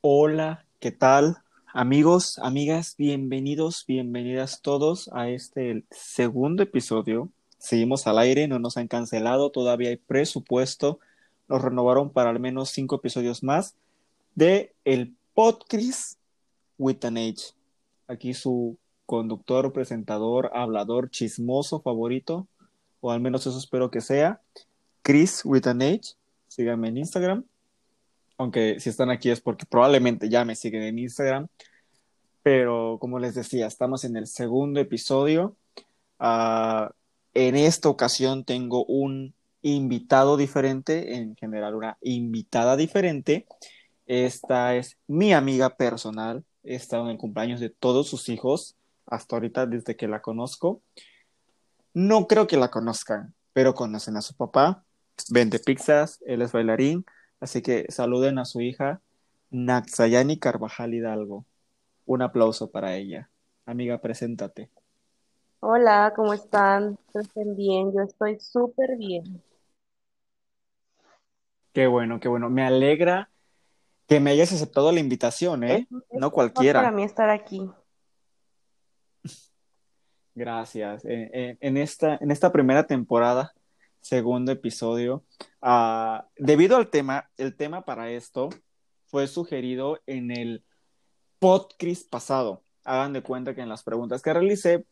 Hola, ¿qué tal? Amigos, amigas, bienvenidos, bienvenidas todos a este segundo episodio. Seguimos al aire, no nos han cancelado, todavía hay presupuesto. Nos renovaron para al menos cinco episodios más de el podcast with an Age. Aquí su conductor, presentador, hablador, chismoso favorito, o al menos eso espero que sea, Chris with an. Síganme en Instagram aunque si están aquí es porque probablemente ya me siguen en Instagram. Pero como les decía, estamos en el segundo episodio. Ah, en esta ocasión tengo un invitado diferente, en general una invitada diferente. Esta es mi amiga personal. He estado en el cumpleaños de todos sus hijos hasta ahorita desde que la conozco. No creo que la conozcan, pero conocen a su papá. Vende pizzas, él es bailarín Así que saluden a su hija Naxayani Carvajal Hidalgo. Un aplauso para ella. Amiga, preséntate. Hola, ¿cómo están? ¿Están bien? Yo estoy súper bien. Qué bueno, qué bueno. Me alegra que me hayas aceptado la invitación, ¿eh? no cualquiera. Para mí estar aquí. Gracias. Eh, eh, en, esta, en esta primera temporada segundo episodio. Uh, debido al tema, el tema para esto fue sugerido en el podcast pasado. Hagan de cuenta que en las preguntas que realicé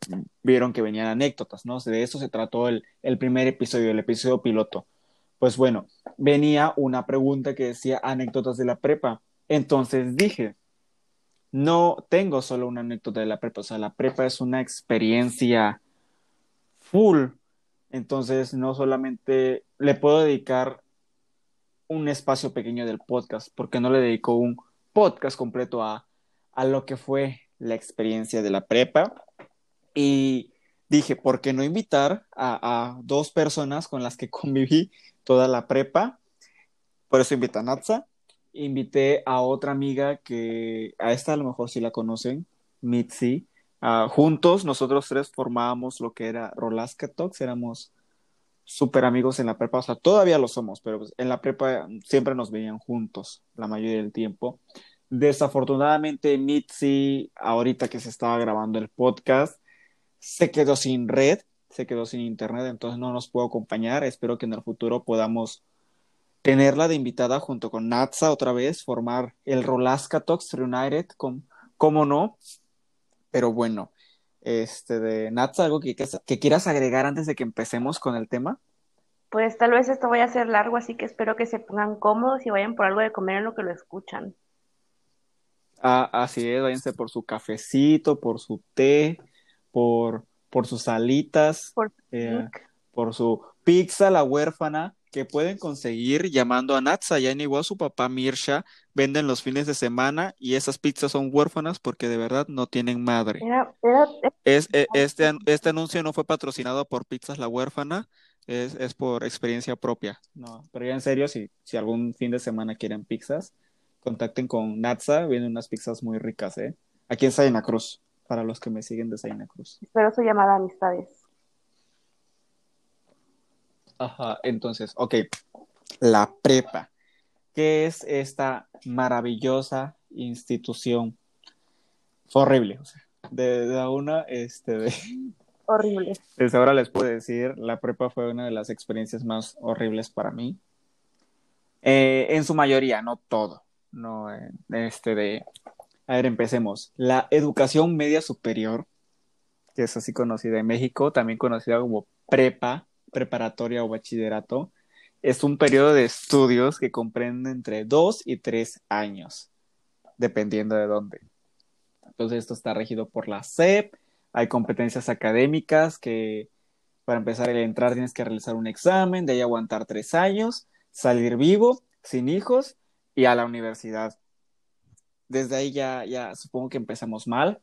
vieron que venían anécdotas, ¿no? De eso se trató el, el primer episodio, el episodio piloto. Pues bueno, venía una pregunta que decía anécdotas de la prepa. Entonces dije, no tengo solo una anécdota de la prepa, o sea, la prepa es una experiencia full entonces, no solamente le puedo dedicar un espacio pequeño del podcast, porque no le dedico un podcast completo a, a lo que fue la experiencia de la prepa. Y dije, ¿por qué no invitar a, a dos personas con las que conviví toda la prepa? Por eso invité a Natsa. Invité a otra amiga que a esta a lo mejor sí la conocen, Mitzi. Ah, juntos, nosotros tres formábamos lo que era Rolasca Talks, éramos súper amigos en la prepa, o sea, todavía lo somos, pero pues, en la prepa siempre nos veían juntos la mayoría del tiempo. Desafortunadamente, Mitzi, ahorita que se estaba grabando el podcast, se quedó sin red, se quedó sin internet, entonces no nos pudo acompañar. Espero que en el futuro podamos tenerla de invitada junto con Natsa otra vez, formar el Rolasca Talks Reunited, con, ¿cómo no? Pero bueno, este de Nats, algo que, que, quieras agregar antes de que empecemos con el tema. Pues tal vez esto vaya a ser largo, así que espero que se pongan cómodos y vayan por algo de comer en lo que lo escuchan. Ah, así es, váyanse por su cafecito, por su té, por, por sus alitas, por, eh, por su pizza, la huérfana, que pueden conseguir llamando a Natsa, ya igual su papá Mirsha venden los fines de semana y esas pizzas son huérfanas porque de verdad no tienen madre. es, e, este, este anuncio no fue patrocinado por Pizzas La Huérfana, es, es por experiencia propia. No, pero ya en serio, si, si algún fin de semana quieren pizzas, contacten con Natsa, vienen unas pizzas muy ricas, ¿eh? Aquí en Sayana Cruz, para los que me siguen de Sayana Cruz. Espero su llamada, amistades. Ajá, entonces, ok, la prepa. ¿Qué es esta maravillosa institución? Fue horrible, o sea, de, una, este, de... Horrible. Desde ahora les puedo decir, la prepa fue una de las experiencias más horribles para mí. Eh, en su mayoría, no todo, no, este de... A ver, empecemos. La educación media superior, que es así conocida en México, también conocida como prepa, preparatoria o bachillerato, es un periodo de estudios que comprende entre dos y tres años, dependiendo de dónde. Entonces, esto está regido por la SEP, hay competencias académicas que para empezar a entrar tienes que realizar un examen, de ahí aguantar tres años, salir vivo, sin hijos y a la universidad. Desde ahí ya, ya supongo que empezamos mal.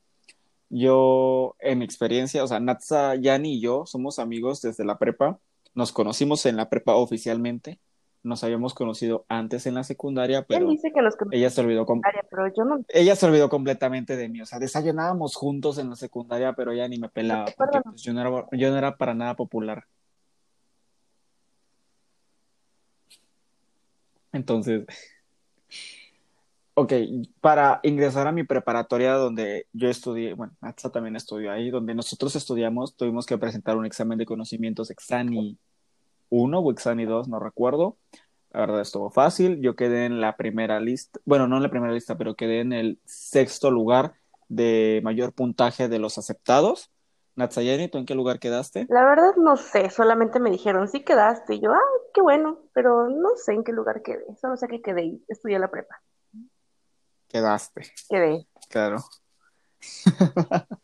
Yo, en mi experiencia, o sea, Natsa, Yani y yo somos amigos desde la prepa. Nos conocimos en la prepa oficialmente. Nos habíamos conocido antes en la secundaria, pero dice que ella se olvidó pero yo no... Ella se olvidó completamente de mí. O sea, desayunábamos juntos en la secundaria, pero ella ni me pelaba porque pues, yo, no era, yo no era para nada popular. Entonces, ok, para ingresar a mi preparatoria donde yo estudié, bueno, Atza también estudió ahí, donde nosotros estudiamos, tuvimos que presentar un examen de conocimientos Exani 1 o Exani 2, no recuerdo. La verdad estuvo fácil. Yo quedé en la primera lista, bueno, no en la primera lista, pero quedé en el sexto lugar de mayor puntaje de los aceptados. Natsayani, ¿tú en qué lugar quedaste? La verdad no sé, solamente me dijeron, sí quedaste. Y yo, ah, qué bueno, pero no sé en qué lugar quedé. Solo sé que quedé y estudié la prepa. Quedaste. Quedé. Claro.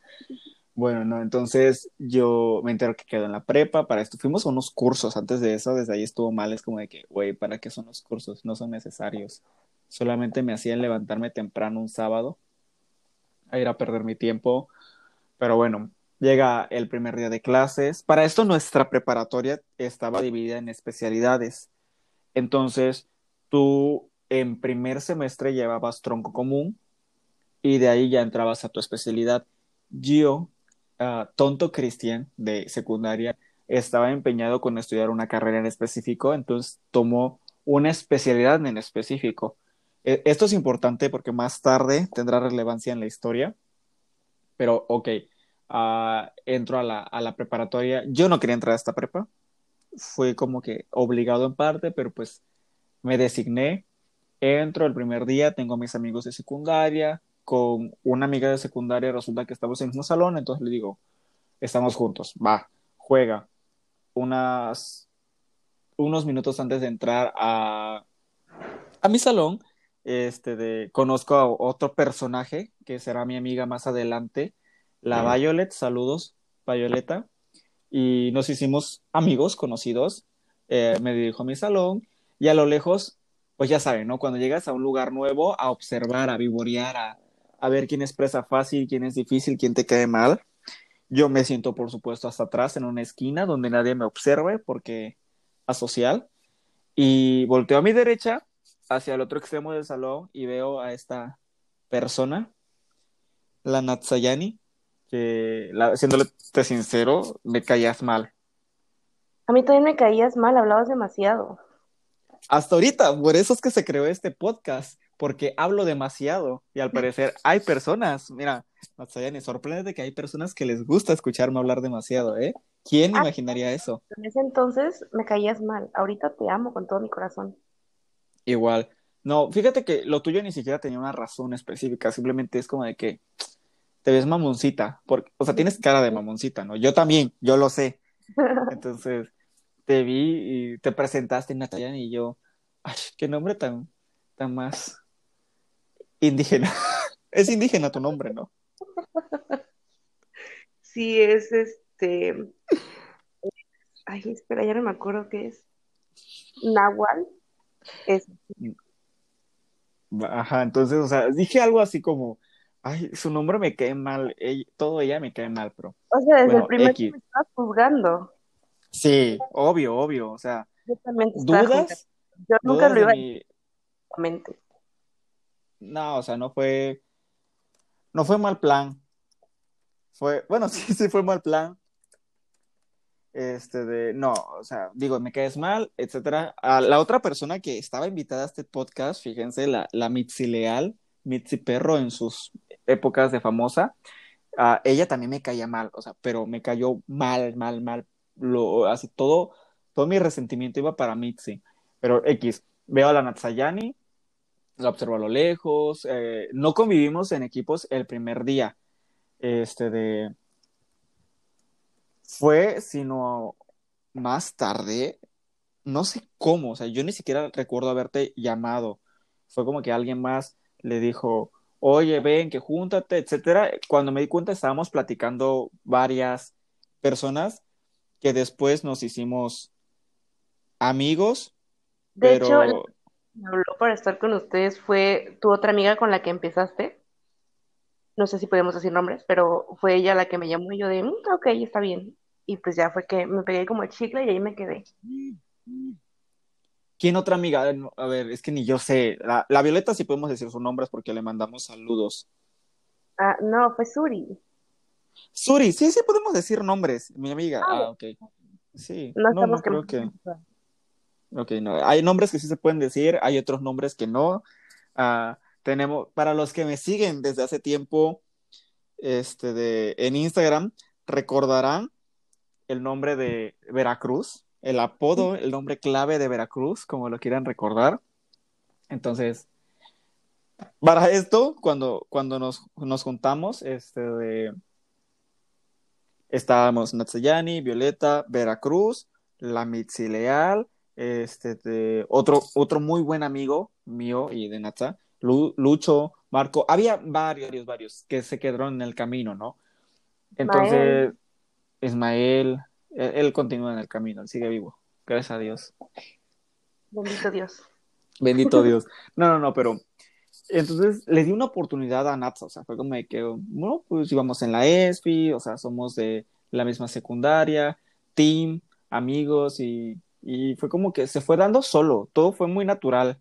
bueno, no, entonces yo me entero que quedo en la prepa. Para esto fuimos a unos cursos antes de eso, desde ahí estuvo mal. Es como de que, güey, ¿para qué son los cursos? No son necesarios. Solamente me hacían levantarme temprano un sábado a ir a perder mi tiempo. Pero bueno, llega el primer día de clases. Para esto nuestra preparatoria estaba dividida en especialidades. Entonces, tú en primer semestre llevabas tronco común y de ahí ya entrabas a tu especialidad. Yo, uh, tonto Cristian de secundaria, estaba empeñado con estudiar una carrera en específico, entonces tomó una especialidad en específico. E esto es importante porque más tarde tendrá relevancia en la historia, pero ok, uh, entro a la preparatoria. Yo no quería entrar a esta prepa, fue como que obligado en parte, pero pues me designé. Entro el primer día, tengo a mis amigos de secundaria, con una amiga de secundaria resulta que estamos en el mismo salón, entonces le digo, estamos juntos, va, juega. Unas, unos minutos antes de entrar a, a mi salón, este de, conozco a otro personaje que será mi amiga más adelante, la Violet, saludos, Violeta, y nos hicimos amigos, conocidos, eh, me dirijo a mi salón y a lo lejos, pues ya saben, ¿no? Cuando llegas a un lugar nuevo, a observar, a vivorear, a, ver quién expresa fácil, quién es difícil, quién te cae mal. Yo me siento, por supuesto, hasta atrás en una esquina donde nadie me observe porque asocial. Y volteo a mi derecha hacia el otro extremo del salón y veo a esta persona, la Natsayani, que, la, siéndole sincero, me caías mal. A mí también me caías mal, hablabas demasiado. Hasta ahorita, por eso es que se creó este podcast, porque hablo demasiado y al parecer hay personas, mira, Natsayani, sorprende que hay personas que les gusta escucharme hablar demasiado, ¿eh? ¿Quién ah, imaginaría eso? En ese entonces me caías mal, ahorita te amo con todo mi corazón. Igual. No, fíjate que lo tuyo ni siquiera tenía una razón específica, simplemente es como de que te ves mamoncita, porque, o sea, tienes cara de mamoncita, ¿no? Yo también, yo lo sé. Entonces, te vi y te presentaste, Natalia, y yo, ay, qué nombre tan, tan más indígena. es indígena tu nombre, ¿no? Sí, es este. Ay, espera, ya no me acuerdo qué es. Nahual. Es... Ajá, entonces, o sea, dije algo así como, ay, su nombre me cae mal, todo ella me cae mal, pero. O sea, desde el primer que me estabas juzgando. Sí, obvio, obvio, o sea. ¿Dudas? Yo nunca lo iba a. No, o sea, no fue. No fue mal plan. Fue, bueno, sí, sí fue mal plan, este de, no, o sea, digo, me caes mal, etcétera. A la otra persona que estaba invitada a este podcast, fíjense, la, la Mitzi Leal, Mitzi Perro en sus épocas de famosa, ella también me caía mal, o sea, pero me cayó mal, mal, mal, lo, así todo, todo mi resentimiento iba para Mitzi, pero X, veo a la Natsayani, la observo a lo lejos, eh, no convivimos en equipos el primer día, este de fue sino más tarde, no sé cómo, o sea, yo ni siquiera recuerdo haberte llamado. Fue como que alguien más le dijo, oye, ven, que júntate, etcétera. Cuando me di cuenta estábamos platicando varias personas que después nos hicimos amigos. De hecho, me habló para estar con ustedes fue tu otra amiga con la que empezaste. No sé si podemos decir nombres, pero fue ella la que me llamó y yo de, mm, ok, está bien y pues ya fue que me pegué como el chicle y ahí me quedé. ¿Quién otra amiga? A ver, es que ni yo sé. La, la Violeta sí podemos decir sus nombres porque le mandamos saludos. Ah, no, fue Suri. Suri, sí, sí podemos decir nombres, mi amiga. Ah, ah ok. Sí, no, no, creo que. Ok, no. Hay nombres que sí se pueden decir, hay otros nombres que no. Uh, tenemos, para los que me siguen desde hace tiempo este, de, en Instagram, recordarán el nombre de Veracruz, el apodo, el nombre clave de Veracruz, como lo quieran recordar. Entonces, para esto, cuando, cuando nos, nos juntamos, este, de, estábamos Natsayani, Violeta, Veracruz, la Mitzi Leal, este, de, otro, otro muy buen amigo mío y de Natsa, Lucho, Marco, había varios, varios que se quedaron en el camino, ¿no? Entonces, Ismael, él, continúa en el camino, él sigue vivo, gracias a Dios. Bendito Dios. Bendito Dios. No, no, no, pero entonces le di una oportunidad a Natsa, o sea, fue como de que, bueno, pues íbamos en la ESPI, o sea, somos de la misma secundaria, team, amigos, y, y fue como que se fue dando solo, todo fue muy natural.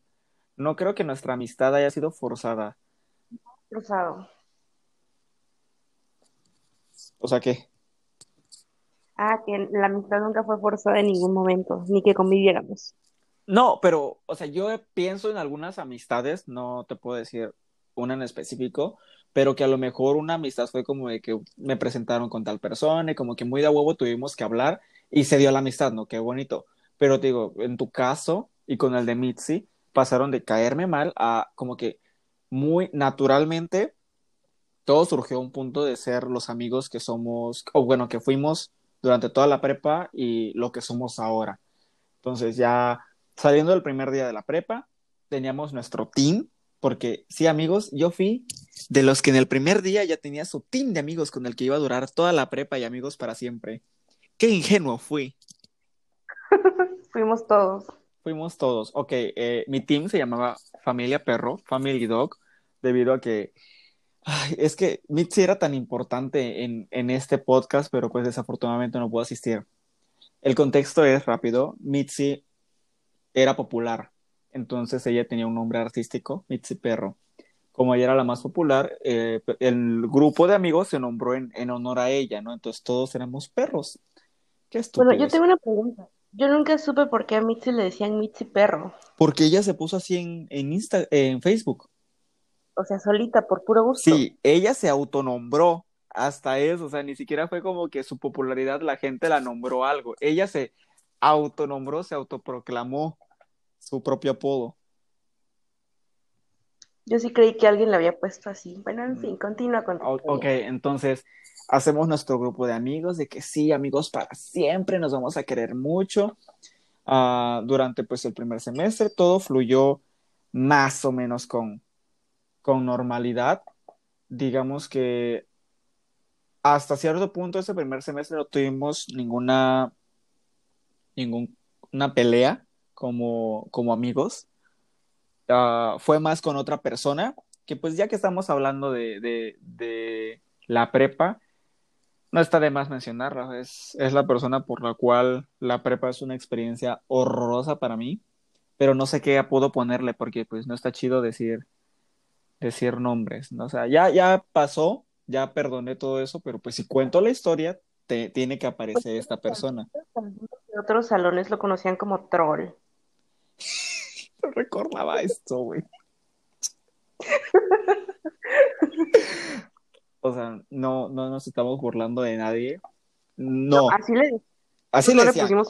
No creo que nuestra amistad haya sido forzada. Forzado. O sea, ¿qué? Ah, que la amistad nunca fue forzada en ningún momento, ni que conviviéramos. No, pero, o sea, yo pienso en algunas amistades, no te puedo decir una en específico, pero que a lo mejor una amistad fue como de que me presentaron con tal persona y como que muy de huevo tuvimos que hablar y se dio la amistad, ¿no? Qué bonito. Pero te digo, en tu caso y con el de Mitzi, pasaron de caerme mal a como que muy naturalmente todo surgió a un punto de ser los amigos que somos, o bueno, que fuimos durante toda la prepa y lo que somos ahora. Entonces ya saliendo del primer día de la prepa, teníamos nuestro team, porque sí, amigos, yo fui de los que en el primer día ya tenía su team de amigos con el que iba a durar toda la prepa y amigos para siempre. Qué ingenuo fui. Fuimos todos. Fuimos todos. Ok, eh, mi team se llamaba Familia Perro, Family Dog, debido a que Ay, es que Mitzi era tan importante en, en, este podcast, pero pues desafortunadamente no pudo asistir. El contexto es rápido. Mitzi era popular, entonces ella tenía un nombre artístico, Mitzi Perro. Como ella era la más popular, eh, el grupo de amigos se nombró en, en, honor a ella, ¿no? Entonces todos éramos perros. Qué Bueno, yo tengo una pregunta. Yo nunca supe por qué a Mitzi le decían Mitzi Perro. Porque ella se puso así en, en, Insta, en Facebook. O sea, solita, por puro gusto. Sí, ella se autonombró hasta eso, o sea, ni siquiera fue como que su popularidad la gente la nombró algo. Ella se autonombró, se autoproclamó su propio apodo. Yo sí creí que alguien le había puesto así. Bueno, en fin, continúa con. Ok, entonces hacemos nuestro grupo de amigos, de que sí, amigos para siempre, nos vamos a querer mucho. Uh, durante pues el primer semestre todo fluyó más o menos con, con normalidad. Digamos que hasta cierto punto ese primer semestre no tuvimos ninguna ninguna pelea como, como amigos. Uh, fue más con otra persona, que pues ya que estamos hablando de, de, la prepa, no está de más mencionarla, es, es la persona por la cual la prepa es una experiencia horrorosa para mí, pero no sé qué puedo ponerle porque pues no está chido decir, decir nombres, ¿no? O sea, ya, ya pasó, ya perdoné todo eso, pero pues si cuento la historia, te, tiene que aparecer esta persona. Otros salones lo conocían como troll. no recordaba esto, güey. o sea, no, no nos estamos burlando de nadie. No. así le, así le, pusimos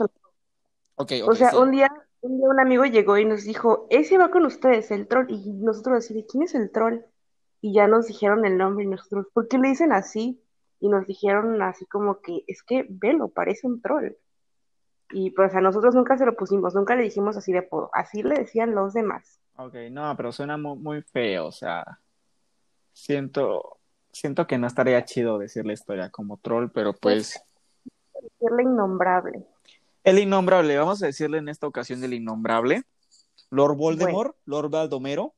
okay, o sea, un día un día un amigo llegó y nos dijo, ese va con ustedes, el troll. Y nosotros así, ¿de quién es el troll? Y ya nos dijeron el nombre y nosotros, ¿por qué le dicen así? Y nos dijeron así como que, es que velo, parece un troll. Y pues a nosotros nunca se lo pusimos, nunca le dijimos así de apodo, así le decían los demás. Ok, no, pero suena muy, muy feo, o sea, siento, siento que no estaría chido decir la historia como troll, pero pues... Decirle innombrable. El innombrable, vamos a decirle en esta ocasión el innombrable. Lord Voldemort, Lord Baldomero.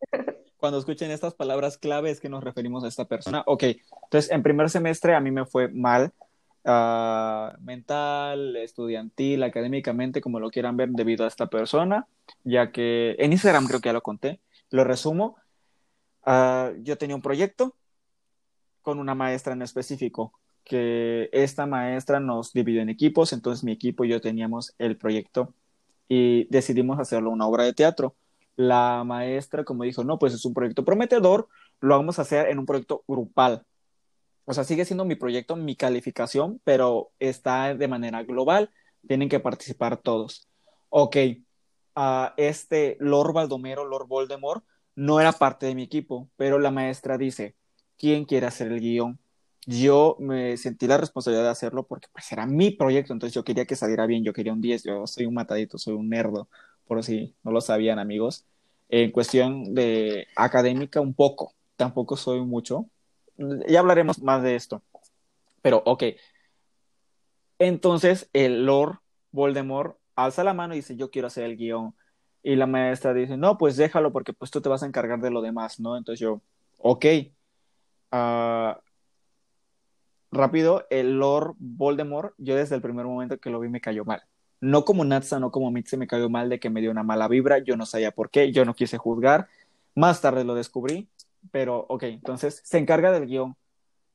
Cuando escuchen estas palabras clave es que nos referimos a esta persona. Ok, entonces en primer semestre a mí me fue mal, uh, mental, estudiantil, académicamente, como lo quieran ver, debido a esta persona, ya que en Instagram creo que ya lo conté. Lo resumo. Uh, yo tenía un proyecto con una maestra en específico que esta maestra nos dividió en equipos, entonces mi equipo y yo teníamos el proyecto y decidimos hacerlo una obra de teatro. La maestra, como dijo, no, pues es un proyecto prometedor, lo vamos a hacer en un proyecto grupal. O sea, sigue siendo mi proyecto, mi calificación, pero está de manera global, tienen que participar todos. Ok, uh, este Lord Baldomero, Lord Voldemort, no era parte de mi equipo, pero la maestra dice, ¿quién quiere hacer el guion? Yo me sentí la responsabilidad de hacerlo porque pues era mi proyecto, entonces yo quería que saliera bien, yo quería un 10, yo soy un matadito, soy un nerdo, por si no lo sabían amigos. En cuestión de académica, un poco, tampoco soy mucho. Ya hablaremos más de esto. Pero, ok. Entonces, el Lord Voldemort alza la mano y dice, yo quiero hacer el guion. Y la maestra dice, no, pues déjalo porque pues tú te vas a encargar de lo demás, ¿no? Entonces yo, ok. Uh, rápido, el Lord Voldemort, yo desde el primer momento que lo vi me cayó mal. No como Natsa, no como Mitzi me cayó mal de que me dio una mala vibra, yo no sabía por qué, yo no quise juzgar. Más tarde lo descubrí, pero ok, entonces se encarga del guion.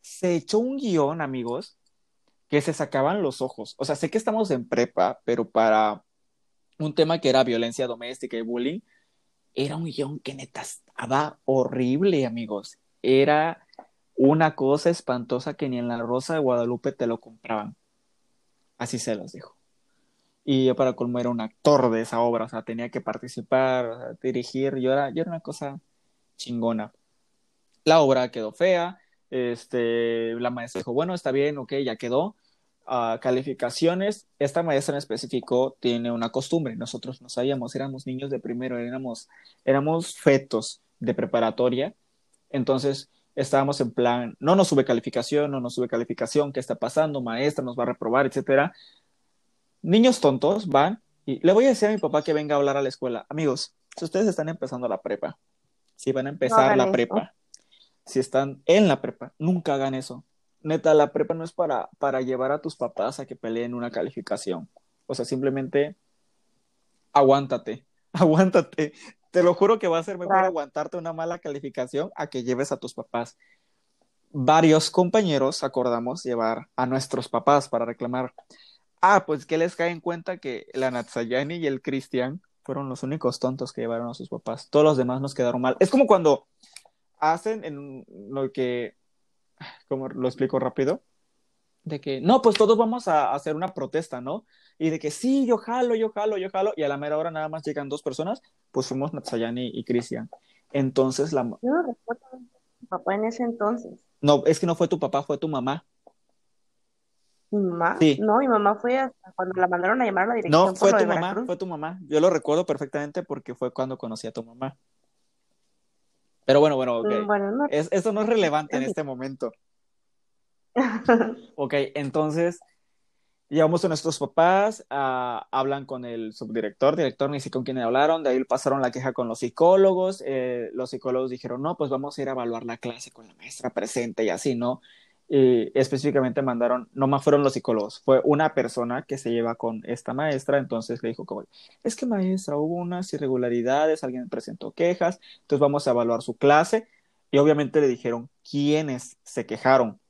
Se echó un guion, amigos, que se sacaban los ojos. O sea, sé que estamos en prepa, pero para un tema que era violencia doméstica y bullying, era un guion que neta estaba horrible, amigos. Era una cosa espantosa que ni en la Rosa de Guadalupe te lo compraban. Así se los dijo. Y yo para colmo era un actor de esa obra, o sea, tenía que participar, dirigir, yo era, yo era una cosa chingona. La obra quedó fea, este, la maestra dijo, bueno, está bien, ok, ya quedó, calificaciones, esta maestra en específico tiene una costumbre, nosotros no sabíamos, éramos niños de primero, éramos, éramos fetos de preparatoria, entonces estábamos en plan, no nos sube calificación, no nos sube calificación, ¿qué está pasando? Maestra nos va a reprobar, etcétera. Niños tontos van y le voy a decir a mi papá que venga a hablar a la escuela. Amigos, si ustedes están empezando la prepa, si van a empezar la prepa, si están en la prepa, nunca hagan eso neta, la prepa no es para, para llevar a tus papás a que peleen una calificación. O sea, simplemente aguántate, aguántate. Te lo juro que va a ser mejor aguantarte una mala calificación a que lleves a tus papás. Varios compañeros acordamos llevar a nuestros papás para reclamar. Ah, pues que les cae en cuenta que la Natsayani y el Cristian fueron los únicos tontos que llevaron a sus papás. Todos los demás nos quedaron mal. Es como cuando hacen en lo que ¿cómo lo explico rápido? De que, no, pues todos vamos a hacer una protesta, ¿no? Y de que sí, yo jalo, yo jalo, yo jalo, y a la mera hora nada más llegan dos personas, pues fuimos Natsayani y Cristian. Entonces la... Yo no recuerdo a mi papá en ese entonces. No, es que no fue tu papá, fue tu mamá. ¿Mi mamá? Sí. No, mi mamá fue hasta cuando la mandaron a llamar a la dirección. No, fue tu mamá, fue tu mamá. Yo lo recuerdo perfectamente porque fue cuando conocí a tu mamá. Pero bueno, bueno, mm, eso no es relevante en este momento. ok, entonces llevamos a nuestros papás, uh, hablan con el subdirector, director, ni sé con quién hablaron, de ahí pasaron la queja con los psicólogos, eh, los psicólogos dijeron, no, pues vamos a ir a evaluar la clase con la maestra presente y así, ¿no? Y específicamente mandaron, no más fueron los psicólogos, fue una persona que se lleva con esta maestra, entonces le dijo como, es que maestra, hubo unas irregularidades, alguien presentó quejas, entonces vamos a evaluar su clase, y obviamente le dijeron quiénes se quejaron,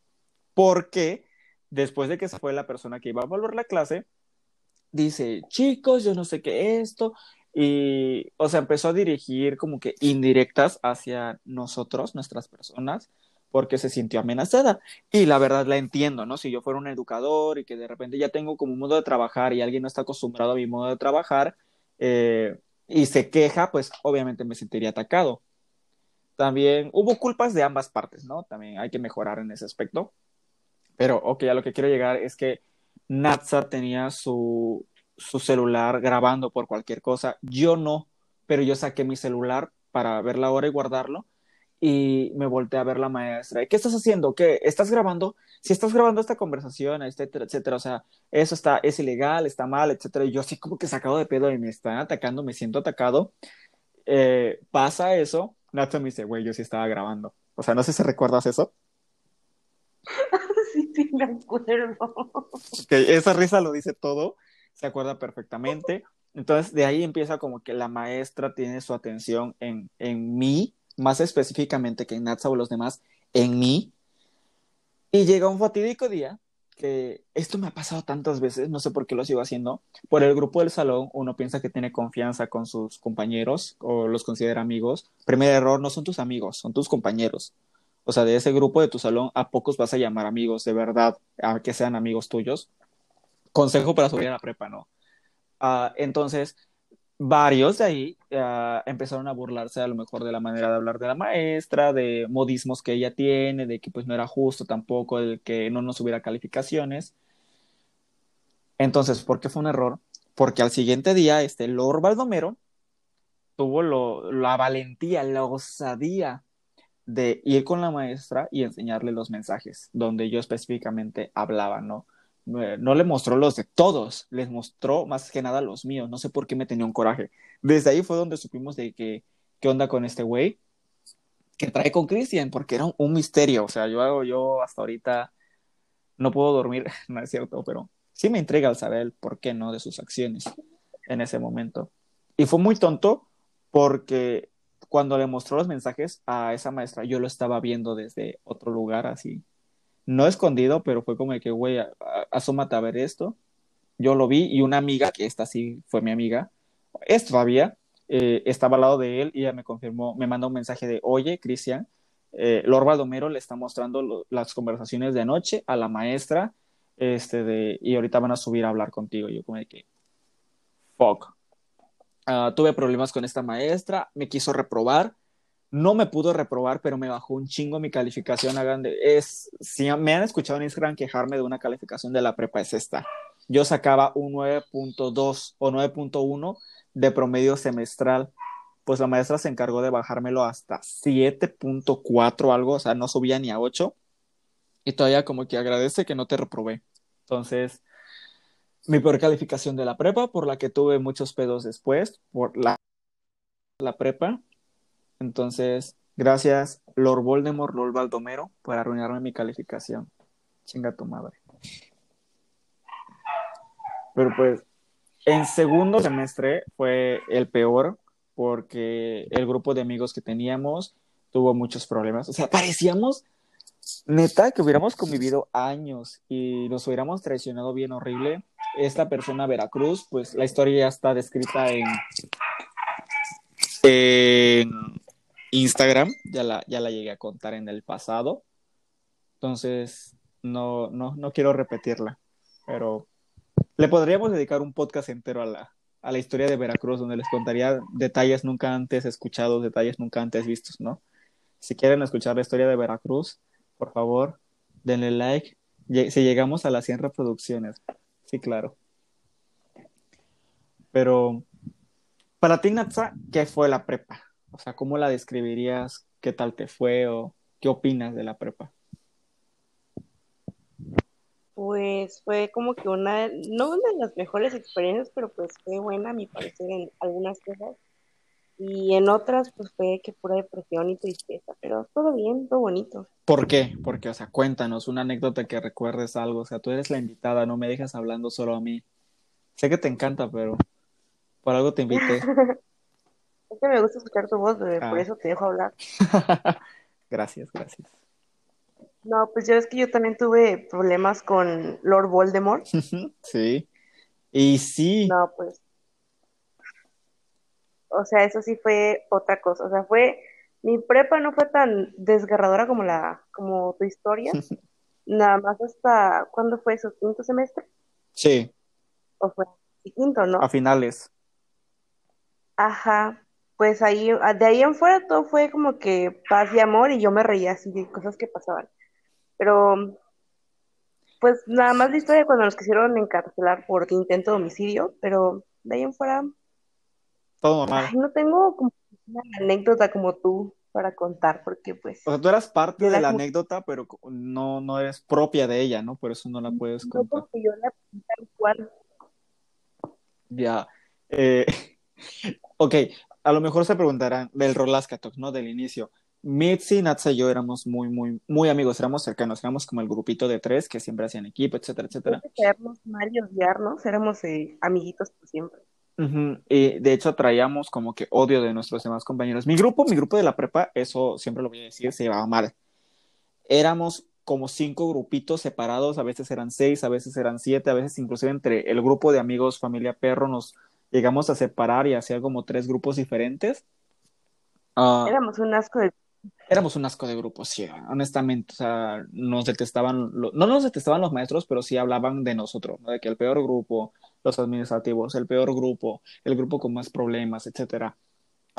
porque después de que se fue la persona que iba a evaluar la clase, dice, chicos, yo no sé qué esto, y, o sea, empezó a dirigir como que indirectas hacia nosotros, nuestras personas, porque se sintió amenazada. Y la verdad la entiendo, ¿no? Si yo fuera un educador y que de repente ya tengo como un modo de trabajar y alguien no está acostumbrado a mi modo de trabajar eh, y se queja, pues obviamente me sentiría atacado. También hubo culpas de ambas partes, ¿no? También hay que mejorar en ese aspecto. Pero, ok, a lo que quiero llegar es que Natsa tenía su, su celular grabando por cualquier cosa. Yo no, pero yo saqué mi celular para ver la hora y guardarlo y me volteé a ver la maestra. ¿Qué estás haciendo? ¿Qué? ¿Estás grabando? Si estás grabando esta conversación, etcétera, etcétera, o sea, eso está, es ilegal, está mal, etcétera, y yo así como que sacado de pedo y me están atacando, me siento atacado. Eh, pasa eso, Nacho me dice, güey, yo sí estaba grabando. O sea, no sé si recuerdas eso. sí, sí, me acuerdo. Que esa risa lo dice todo, se acuerda perfectamente. Entonces, de ahí empieza como que la maestra tiene su atención en, en mí, más específicamente que en Natsa o los demás, en mí. Y llega un fatídico día que esto me ha pasado tantas veces, no sé por qué lo sigo haciendo. Por el grupo del salón, uno piensa que tiene confianza con sus compañeros o los considera amigos. Primer error, no son tus amigos, son tus compañeros. O sea, de ese grupo de tu salón, a pocos vas a llamar amigos, de verdad, a que sean amigos tuyos. Consejo para subir a la prepa, ¿no? Uh, entonces, varios de ahí uh, empezaron a burlarse a lo mejor de la manera de hablar de la maestra, de modismos que ella tiene, de que pues no era justo tampoco el que no nos hubiera calificaciones. Entonces, ¿por qué fue un error? Porque al siguiente día, este Lord Baldomero tuvo lo, la valentía, la osadía de ir con la maestra y enseñarle los mensajes, donde yo específicamente hablaba, ¿no? No le mostró los de todos, les mostró más que nada los míos, no sé por qué me tenía un coraje. Desde ahí fue donde supimos de que, qué onda con este güey, que trae con Cristian, porque era un, misterio, o sea, yo hago, yo hasta ahorita no puedo dormir, no es cierto, pero sí me entrega al saber el por qué, ¿no? De sus acciones en ese momento. Y fue muy tonto porque cuando le mostró los mensajes a esa maestra, yo lo estaba viendo desde otro lugar, así, no escondido, pero fue como de que, güey, asómate a ver esto. Yo lo vi y una amiga, que esta sí fue mi amiga, es todavía, eh, estaba al lado de él y ella me confirmó, me mandó un mensaje de, oye, Cristian, eh, Lord Baldomero le está mostrando las conversaciones de anoche a la maestra, este, y ahorita van a subir a hablar contigo. Yo como de que, fuck. Uh, tuve problemas con esta maestra, me quiso reprobar, no me pudo reprobar, pero me bajó un chingo mi calificación. Hagan de, es, si me han escuchado en Instagram quejarme de una calificación de la prepa, es esta. Yo sacaba un 9.2 o 9.1 de promedio semestral. Pues la maestra se encargó de bajármelo hasta 7.4 algo, o sea, no subía ni a 8. Y todavía como que agradece que no te reprobé. Entonces, mi peor calificación de la prepa, por la que tuve muchos pedos después, por la, la prepa, entonces, gracias, Lord Voldemort, Lord Baldomero, por arruinarme mi calificación. Chinga tu madre. Pero pues, en segundo semestre fue el peor porque el grupo de amigos que teníamos tuvo muchos problemas. O sea, parecíamos, neta, que hubiéramos convivido años y nos hubiéramos traicionado bien horrible. Esta persona, Veracruz, pues la historia ya está descrita en, en Instagram, ya la, ya la llegué a contar en el pasado. Entonces, no, no, no quiero repetirla, pero le podríamos dedicar un podcast entero a la, a la historia de Veracruz, donde les contaría detalles nunca antes escuchados, detalles nunca antes vistos, ¿no? Si quieren escuchar la historia de Veracruz, por favor, denle like. Si llegamos a las 100 reproducciones, sí, claro. Pero, para ti, Natsa, ¿qué fue la prepa? O sea, ¿cómo la describirías? ¿Qué tal te fue o qué opinas de la prepa? Pues fue como que una, no una de las mejores experiencias, pero pues fue buena a mi parecer en algunas cosas. Y en otras, pues fue que pura depresión y tristeza, pero todo bien, todo bonito. ¿Por qué? Porque, o sea, cuéntanos una anécdota que recuerdes algo. O sea, tú eres la invitada, no me dejas hablando solo a mí. Sé que te encanta, pero por algo te invité. Es que me gusta escuchar tu voz, bebé, por Ah. eso te dejo hablar. gracias, gracias. No, pues ya ves que yo también tuve problemas con Lord Voldemort. sí. Y sí, No, pues. O sea, eso sí fue otra cosa. O sea, fue. Mi prepa no fue tan desgarradora como la, como tu historia. Nada más hasta. ¿Cuándo fue eso? ¿Quinto semestre? sí, ¿O fue? Quinto, ¿no? a finales. Ajá. Pues ahí, de ahí en fuera todo fue como que paz y amor y yo me reía así de cosas que pasaban. Pero, pues nada más la historia cuando nos quisieron encarcelar por intento de homicidio, pero de ahí en fuera, Todo normal. ay, no tengo como una anécdota como tú para contar, porque pues, O sea, tú eras parte de la como- anécdota, pero no, no eres propia de ella, ¿no? Por eso no la puedes no contar. porque yo la tal cual. Ya. Eh, ok, a lo mejor se preguntarán del Rolascatok, ¿no? Del inicio. Mitzi, Natsa y yo éramos muy, muy, muy amigos, éramos cercanos, éramos como el grupito de tres que siempre hacían equipo, etcétera, etcétera. Caernos mal y odiarnos, éramos eh, amiguitos por siempre. Ujú, Y de hecho traíamos como que odio de nuestros demás compañeros. Mi grupo, mi grupo de la prepa, eso siempre lo voy a decir, se llevaba mal. Éramos como cinco grupitos separados, a veces eran seis, a veces eran siete, a veces inclusive entre el grupo de amigos familia perro nos llegamos a separar y hacer como tres grupos diferentes. Uh, éramos un asco de éramos un asco de grupos, sí, honestamente, o sea, nos detestaban, no nos detestaban los maestros, pero sí hablaban de nosotros, ¿no? de que el peor grupo, los administrativos, el peor grupo, el grupo con más problemas, etcétera.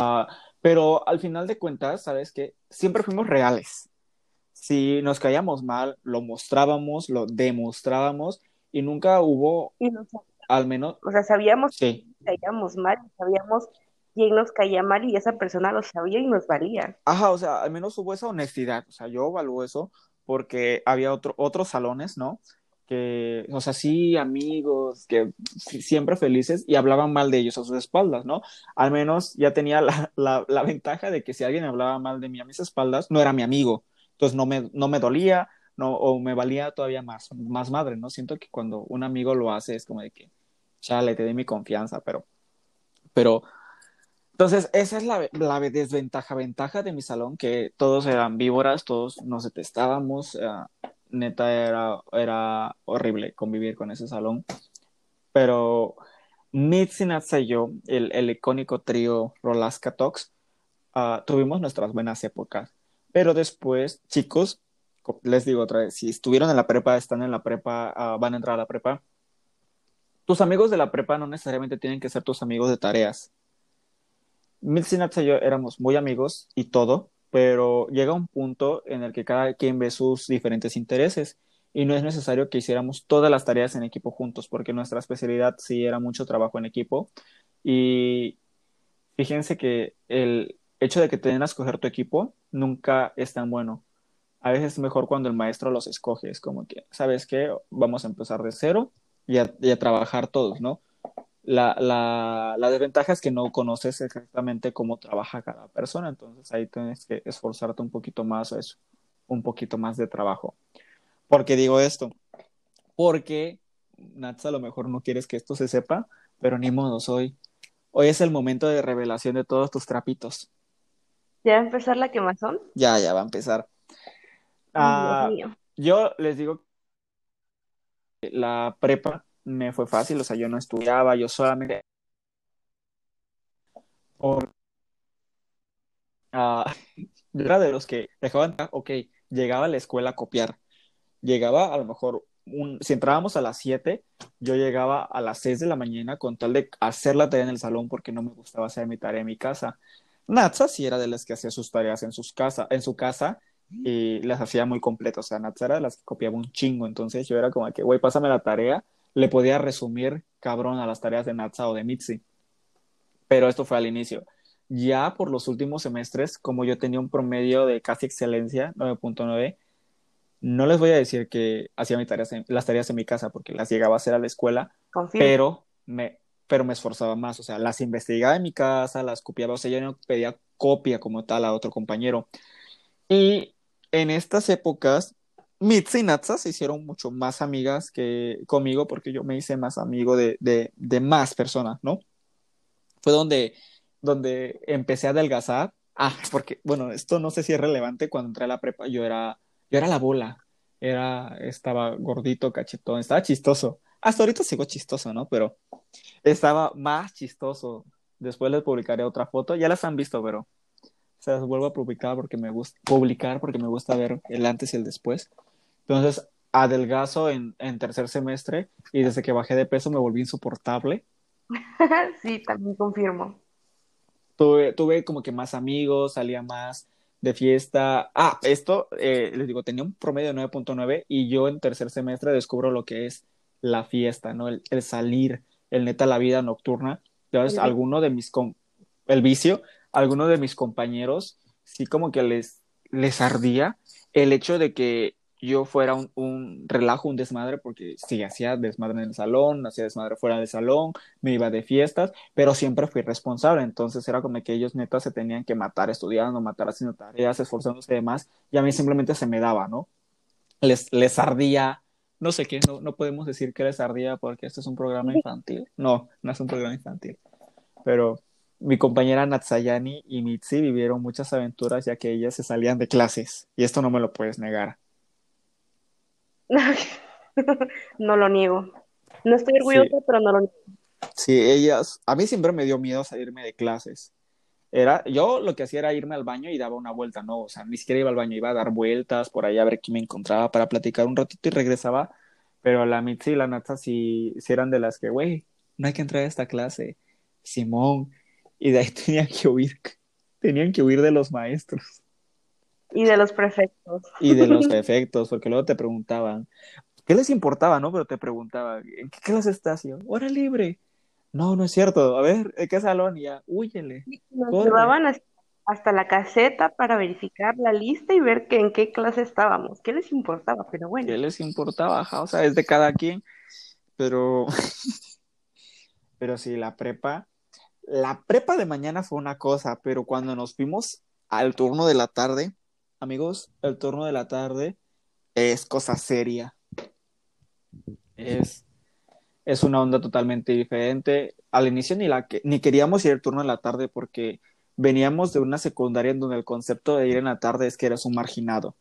Uh, pero al final de cuentas, ¿sabes qué? Siempre fuimos reales. Si nos caíamos mal, lo mostrábamos, lo demostrábamos y nunca hubo, al menos... O sea, sabíamos que caíamos mal, sabíamos quién nos caía mal y esa persona lo sabía y nos valía. Ajá, o sea, al menos hubo esa honestidad, o sea, yo evalúo eso porque había otro, otros salones, ¿no? Que, o sea, sí, amigos, que siempre felices y hablaban mal de ellos a sus espaldas, ¿no? Al menos ya tenía la, la, la ventaja de que si alguien hablaba mal de mí a mis espaldas, no era mi amigo, entonces no me, no me dolía, no, o me valía todavía más, más madre, ¿no? Siento que cuando un amigo lo hace es como de que, chale, te di mi confianza, pero, pero, entonces, esa es la, la, desventaja, ventaja de mi salón, que todos eran víboras, todos nos detestábamos, uh, neta era, era horrible convivir con ese salón, pero Mitzi, Natsa y yo, el, el icónico trío Rolaska Talks, uh, tuvimos nuestras buenas épocas, pero después, chicos, les digo otra vez, si estuvieron en la prepa, están en la prepa, uh, van a entrar a la prepa, tus amigos de la prepa no necesariamente tienen que ser tus amigos de tareas Mitzinats y yo éramos muy amigos y todo, pero llega un punto en el que cada quien ve sus diferentes intereses y no es necesario que hiciéramos todas las tareas en equipo juntos, porque nuestra especialidad sí era mucho trabajo en equipo y fíjense que el hecho de que te den a escoger tu equipo nunca es tan bueno. A veces es mejor cuando el maestro los escoge, es como que, ¿sabes qué? Vamos a empezar de cero y a, y a trabajar todos, ¿no? La, la, la, desventaja es que no conoces exactamente cómo trabaja cada persona, entonces ahí tienes que esforzarte un poquito más o es un poquito más de trabajo. ¿Por qué digo esto? Porque, Nats, a lo mejor no quieres que esto se sepa, pero ni modo, hoy, hoy es el momento de revelación de todos tus trapitos. ¿Ya va a empezar la quemazón? Ya, ya va a empezar. Ah, yo les digo la prepa me fue fácil, o sea, yo no estudiaba, yo solamente... Uh, yo era de los que dejaban, ok, llegaba a la escuela a copiar, llegaba a lo mejor, si entrábamos a las 7, yo llegaba a las 6 de la mañana con tal de hacer la tarea en el salón porque no me gustaba hacer mi tarea en mi casa. Natsa sí era de las que hacía sus tareas en, sus casa, en su casa y las hacía muy completas, o sea, Natsa era de las copiaba un chingo, entonces yo era como que, güey, pásame la tarea le podía resumir cabrón a las tareas de Natsa o de Mitzi. Pero esto fue al inicio. Ya por los últimos semestres, como yo tenía un promedio de casi excelencia, 9.9, no les voy a decir que hacía mis tareas las tareas en mi casa porque las llegaba a hacer a la escuela, pero me, pero me esforzaba más, o sea, las investigaba en mi casa, las copiaba, o sea, yo no pedía copia como tal a otro compañero. Y en estas épocas Mitzi y Natsa se hicieron mucho más amigas que conmigo porque yo me hice más amigo de, de, de más personas, ¿no? Fue donde, donde empecé a adelgazar. Ah, porque, bueno, esto no sé si es relevante. Cuando entré a la prepa, yo era, yo era la bola. Era, estaba gordito, cachetón, estaba chistoso. Hasta ahorita sigo chistoso, ¿no? Pero estaba más chistoso. Después les publicaré otra foto. Ya las han visto, pero se las vuelvo a publicar porque me gusta publicar porque me gusta ver el antes y el después. Entonces, adelgazo en, en tercer semestre y desde que bajé de peso me volví insoportable. sí, también confirmo. Tuve, tuve como que más amigos, salía más de fiesta. Ah, esto, eh, les digo, tenía un promedio de 9.9 y yo en tercer semestre descubro lo que es la fiesta, ¿no? El, el salir, el neta, la vida nocturna. Entonces, alguno de mis, el vicio, alguno de mis compañeros, sí como que les, les ardía el hecho de que yo fuera un, relajo, un desmadre, porque sí, hacía desmadre en el salón, hacía desmadre fuera del salón, me iba de fiestas, pero siempre fui responsable, entonces era como que ellos neta se tenían que matar estudiando, matar haciendo tareas, esforzándose y demás, y a mí simplemente se me daba, ¿no? Les, les ardía, no sé qué, no, no podemos decir que les ardía porque este es un programa infantil, no, no es un programa infantil, pero mi compañera Natsayani y Mitzi vivieron muchas aventuras ya que ellas se salían de clases, y esto no me lo puedes negar no lo niego. No estoy orgullosa, pero no lo niego. Sí, ellas, a mí siempre me dio miedo salirme de clases. Era, yo lo que hacía era irme al baño y daba una vuelta, no, o sea, ni siquiera iba al baño, iba a dar vueltas por ahí a ver quién me encontraba para platicar un ratito y regresaba, pero la Mitzi y la Nata sí, sí eran de las que, güey, no hay que entrar a esta clase, Simón, y de ahí tenían que huir, tenían que huir de los maestros. Y de los prefectos. Y de los prefectos, porque luego te preguntaban, ¿qué les importaba, no? Pero te preguntaban, ¿en qué clase estás? Yo, hora libre. No, no es cierto. A ver, ¿en qué salón? Y ya, huyele. Nos llevaban hasta, la caseta para verificar la lista y ver que, en qué clase estábamos. ¿Qué les importaba? Pero bueno. ¿Qué les importaba? o sea, es de cada quien. Pero, pero sí, la prepa, la prepa de mañana fue una cosa, pero cuando nos fuimos al turno de la tarde, amigos, el turno de la tarde es cosa seria. Es es una onda totalmente diferente. Al inicio ni, la ni queríamos ir el turno en la tarde porque veníamos de una secundaria en donde el concepto de ir en la tarde es que eres un marginado.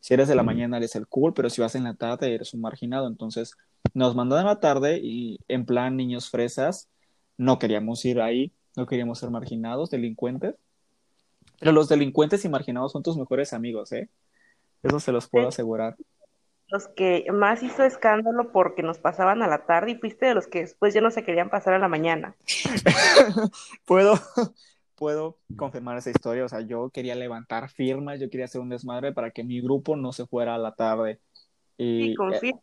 Si eres de la mañana eres el cool, pero si vas en la tarde eres un marginado. Entonces nos mandaron en la tarde y en plan niños fresas, no queríamos ir ahí, no queríamos ser marginados, delincuentes. Pero los delincuentes y marginados son tus mejores amigos, ¿eh? Eso se los puedo asegurar los que más hizo escándalo porque nos pasaban a la tarde y fuiste de los que después ya no se querían pasar a la mañana. puedo, puedo confirmar esa historia. O sea, yo quería levantar firmas, yo quería hacer un desmadre para que mi grupo no se fuera a la tarde. Y eh,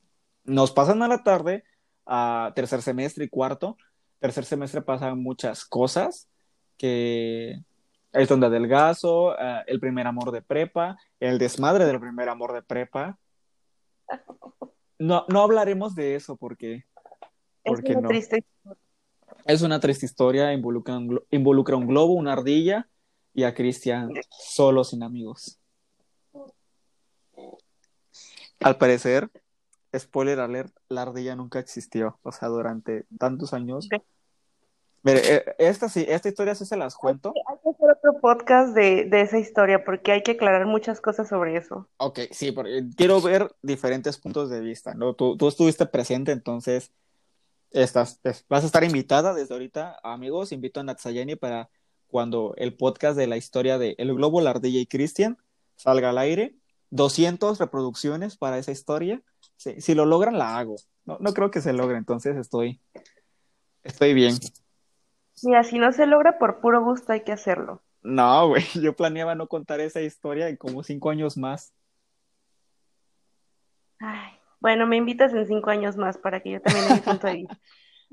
nos pasan a la tarde, a tercer semestre y cuarto. Tercer semestre pasan muchas cosas que el donde adelgazo, uh, el primer amor de prepa, el desmadre del primer amor de prepa, no, no hablaremos de eso porque. porque es una triste historia. Es una triste historia, involucra un, involucra un globo, una ardilla y a Cristian solo sin amigos. Al parecer, spoiler alert, la ardilla nunca existió. O sea, durante tantos años. Mire, eh, esta sí, esta historia sí se las cuento. Hay que hacer otro podcast de, esa historia porque hay que aclarar muchas cosas sobre eso. Ok, sí, porque quiero ver diferentes puntos de vista, ¿no? Tú, estuviste presente, entonces estás, vas a estar invitada desde ahorita, amigos, invito a Natsayani para cuando el podcast de la historia de El Globo, la Ardilla y Cristian salga al aire, 200 reproducciones para esa historia. Si lo logran, la hago. No, no creo que se logre, entonces estoy, estoy bien. Mira, si no se logra por puro gusto, hay que hacerlo. No, güey, yo planeaba no contar esa historia en como cinco años más. Ay, bueno, me invitas en cinco años más para que yo también mi punto vista.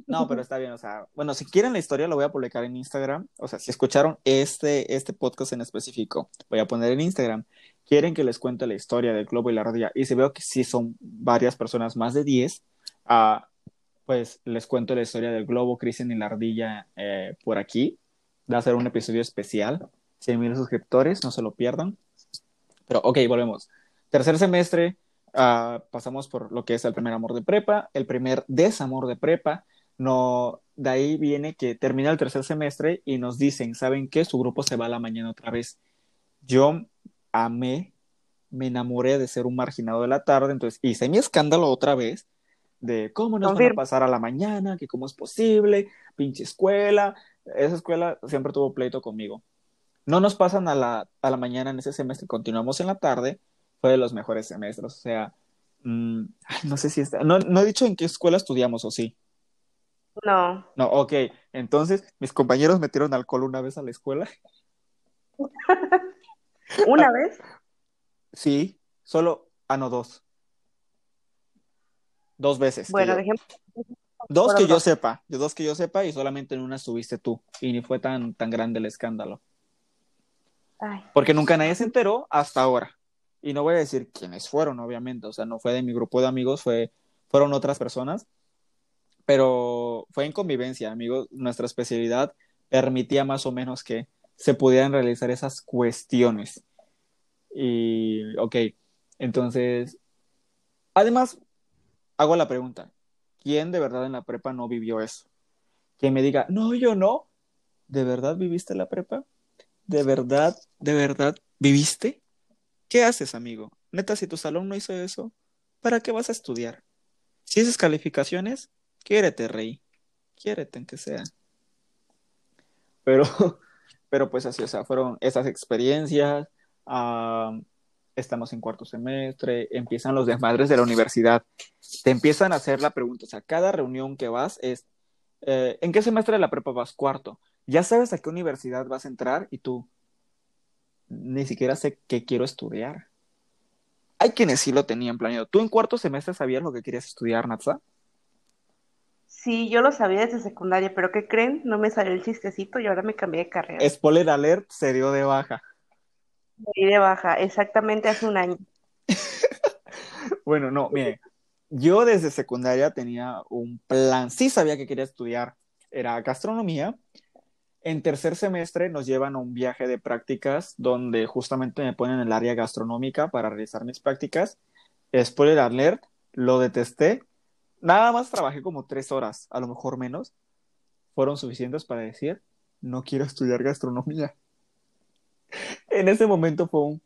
No, pero está bien, o sea, bueno, si quieren la historia lo voy a publicar en Instagram, o sea, si escucharon este, este podcast en específico, voy a poner en Instagram, quieren que les cuente la historia del globo y la ardilla, y si veo que sí son varias personas, más de 10, uh, pues les cuento la historia del globo, Cristian y la ardilla eh, por aquí. Va a ser un episodio especial. 100 mil suscriptores, no se lo pierdan. Pero ok, volvemos. Tercer semestre, uh, pasamos por lo que es el primer amor de prepa, el primer desamor de prepa. No, de ahí viene que termina el tercer semestre y nos dicen, ¿saben qué? Su grupo se va a la mañana otra vez. Yo amé, me enamoré de ser un marginado de la tarde, entonces hice mi escándalo otra vez de cómo nos van a pasar a la mañana, que cómo es posible, pinche escuela. Esa escuela siempre tuvo pleito conmigo. No nos pasan a la, a la mañana en ese semestre, continuamos en la tarde, fue de los mejores semestres, o sea, mm, no sé si está, no, no he dicho en qué escuela estudiamos o sí. No. No, ok, entonces mis compañeros metieron alcohol una vez a la escuela. ¿Una vez? Sí, solo, ah, no, dos. Dos veces. Bueno, Dos que yo sepa, dos que yo sepa y solamente en una estuviste tú y ni fue tan, tan grande el escándalo. Porque nunca nadie se enteró hasta ahora. Y no voy a decir quiénes fueron, obviamente, o sea, no fue de mi grupo de amigos, fue, fueron otras personas, pero fue en convivencia, amigos, nuestra especialidad permitía más o menos que se pudieran realizar esas cuestiones. Y, ok, entonces, además, hago la pregunta, ¿quién de verdad en la prepa no vivió eso? Que me diga, no, yo no. ¿De verdad viviste la prepa? ¿De verdad, de verdad viviste? ¿Qué haces, amigo? Neta, si tu salón no hizo eso, ¿para qué vas a estudiar? Si esas calificaciones, quiérete, rey. Quiérete en que sea. Pero, pero pues así, o sea, fueron esas experiencias. Ah, estamos en cuarto semestre, empiezan los desmadres de la universidad. Te empiezan a hacer la pregunta, o sea, cada reunión que vas es, eh, ¿en qué semestre de la prepa vas? Cuarto. Ya sabes a qué universidad vas a entrar y tú ni siquiera sé qué quiero estudiar. Hay quienes sí lo tenían planeado. ¿Tú en cuarto semestre sabías lo que querías estudiar, Natsa? Sí, yo lo sabía desde secundaria, pero ¿qué creen? No me salió el chistecito y ahora me cambié de carrera. Spoiler alert, se dio de baja. Me di de baja, exactamente hace un año. bueno, no, mire, yo desde secundaria tenía un plan, sí sabía que quería estudiar, era gastronomía. En tercer semestre nos llevan a un viaje de prácticas donde justamente me ponen en el área gastronómica para realizar mis prácticas. Spoiler alert, lo detesté. Nada más trabajé como tres horas, a lo mejor menos. Fueron suficientes para decir, no quiero estudiar gastronomía. En ese momento fue un,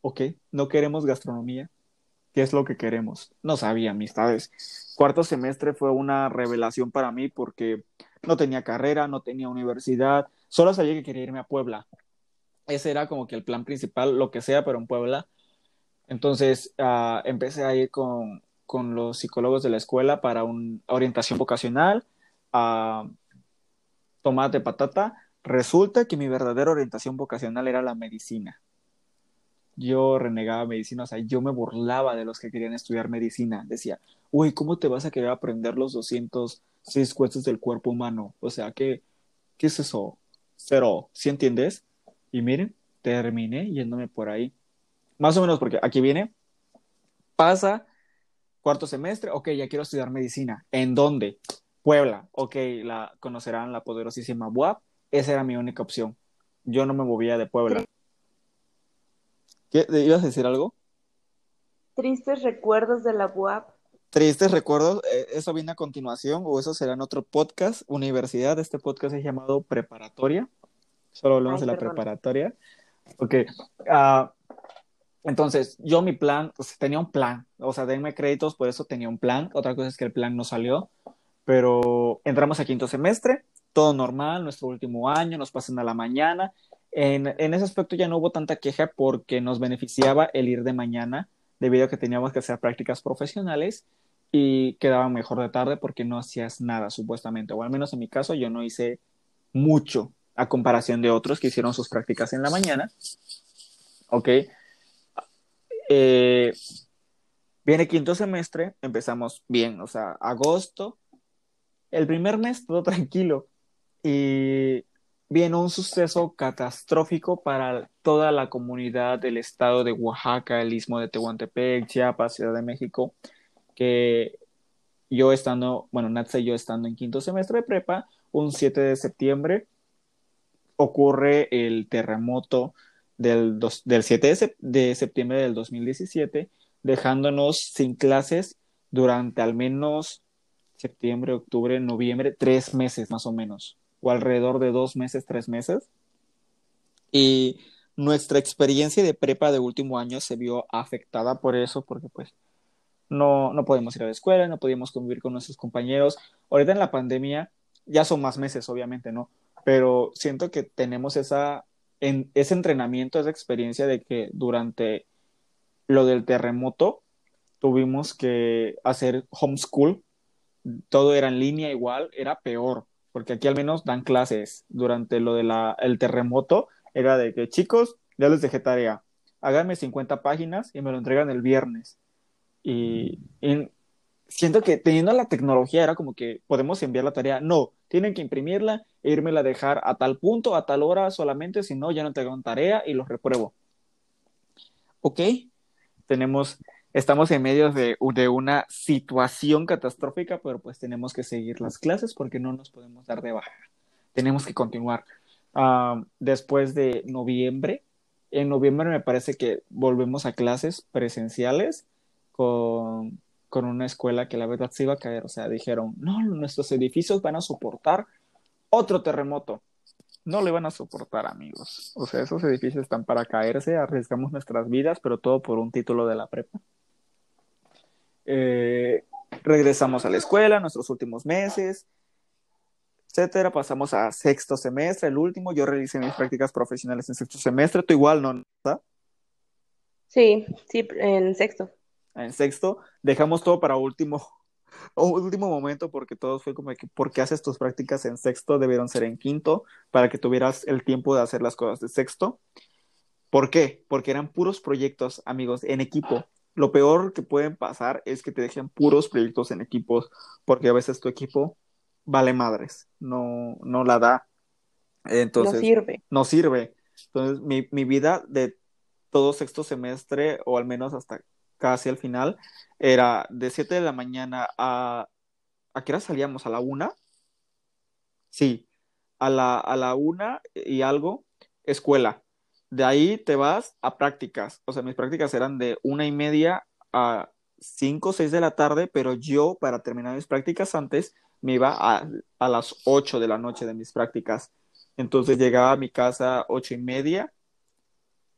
ok, no queremos gastronomía, ¿qué es lo que queremos? No sabía, amistades. Cuarto semestre fue una revelación para mí porque no tenía carrera, no tenía universidad, solo sabía que quería irme a Puebla. Ese era como que el plan principal, lo que sea, pero en Puebla. Entonces uh, empecé a ir con, con, los psicólogos de la escuela para una orientación vocacional, a tomate patata. Resulta que mi verdadera orientación vocacional era la medicina yo renegaba medicina, o sea, yo me burlaba de los que querían estudiar medicina. Decía, uy, ¿cómo te vas a querer aprender los 206 huesos del cuerpo humano? O sea, ¿qué, qué es eso? Cero, ¿sí entiendes? Y miren, terminé yéndome por ahí. Más o menos porque aquí viene, pasa cuarto semestre, ok, ya quiero estudiar medicina. ¿En dónde? Puebla, ok, la conocerán la poderosísima BUAP. Esa era mi única opción. Yo no me movía de Puebla. ¿Qué? ¿Ibas a decir algo? Tristes recuerdos de la UAP. Tristes recuerdos, eh, ¿eso viene a continuación o eso será en otro podcast? Universidad, este podcast es llamado Preparatoria. Solo hablamos de la preparatoria. Ok. Uh, entonces, yo mi plan, pues, tenía un plan. O sea, denme créditos, por eso tenía un plan. Otra cosa es que el plan no salió. Pero entramos a quinto semestre, todo normal, nuestro último año, nos pasan a la mañana en, ese aspecto ya no hubo tanta queja porque nos beneficiaba el ir de mañana debido a que teníamos que hacer prácticas profesionales y quedaba mejor de tarde porque no hacías nada supuestamente, o al menos en mi caso yo no hice mucho a comparación de otros que hicieron sus prácticas en la mañana. Ok. Eh, viene quinto semestre, empezamos bien, o sea, agosto, el primer mes todo tranquilo. Y viene un suceso catastrófico para toda la comunidad del estado de Oaxaca, el istmo de Tehuantepec, Chiapas, Ciudad de México, que yo estando, bueno, Natsa yo estando en quinto semestre de prepa, un 7 de septiembre ocurre el terremoto del, del 7 de, septiembre del 2017, dejándonos sin clases durante al menos septiembre, octubre, noviembre, tres meses más o menos o alrededor de dos meses, tres meses. Y nuestra experiencia de prepa de último año se vio afectada por eso, porque pues no, no podemos ir a la escuela, no podíamos convivir con nuestros compañeros. Ahorita en la pandemia ya son más meses, obviamente, ¿no? Pero siento que tenemos esa, en, ese entrenamiento, esa experiencia de que durante lo del terremoto tuvimos que hacer homeschool, todo era en línea igual, era peor, porque aquí al menos dan clases durante lo del el terremoto, era de que chicos, ya les dejé tarea, háganme 50 páginas y me lo entregan el viernes. Y, siento que teniendo la tecnología era como que podemos enviar la tarea, no, tienen que imprimirla e irme a dejar a tal punto, a tal hora solamente, si no, ya no tengo tarea y los repruebo. Ok, tenemos estamos en medio de, una situación catastrófica, pero pues tenemos que seguir las clases porque no nos podemos dar de baja. Tenemos que continuar. Ah, después de noviembre, en noviembre me parece que volvemos a clases presenciales con, con una escuela que la verdad se iba a caer. O sea, dijeron, no, nuestros edificios van a soportar otro terremoto. No le van a soportar, amigos. O sea, esos edificios están para caerse, arriesgamos nuestras vidas, pero todo por un título de la prepa. Eh, regresamos a la escuela, nuestros últimos meses, etcétera. Pasamos a sexto semestre, el último. Yo realicé mis prácticas profesionales en sexto semestre. Tú igual, ¿no? Sí, sí, en sexto. En sexto. Dejamos todo para último, último momento porque todos fue como que, ¿por qué haces tus prácticas en sexto? Debieron ser en quinto para que tuvieras el tiempo de hacer las cosas de sexto. ¿Por qué? Porque eran puros proyectos, amigos, en equipo. Lo peor que pueden pasar es que te dejen puros proyectos en equipos, porque a veces tu equipo vale madres, no, no la da. Entonces, no sirve. No sirve. Entonces, mi, mi vida de todo sexto semestre, o al menos hasta casi al final, era de 7 de la mañana a... ¿A qué hora salíamos? ¿A la una? Sí, a la, a la una y algo, escuela. De ahí te vas a prácticas. O sea, mis prácticas eran de una y media a cinco o seis de la tarde, pero yo, para terminar mis prácticas antes, me iba a, a las ocho de la noche de mis prácticas. Entonces llegaba a mi casa ocho y media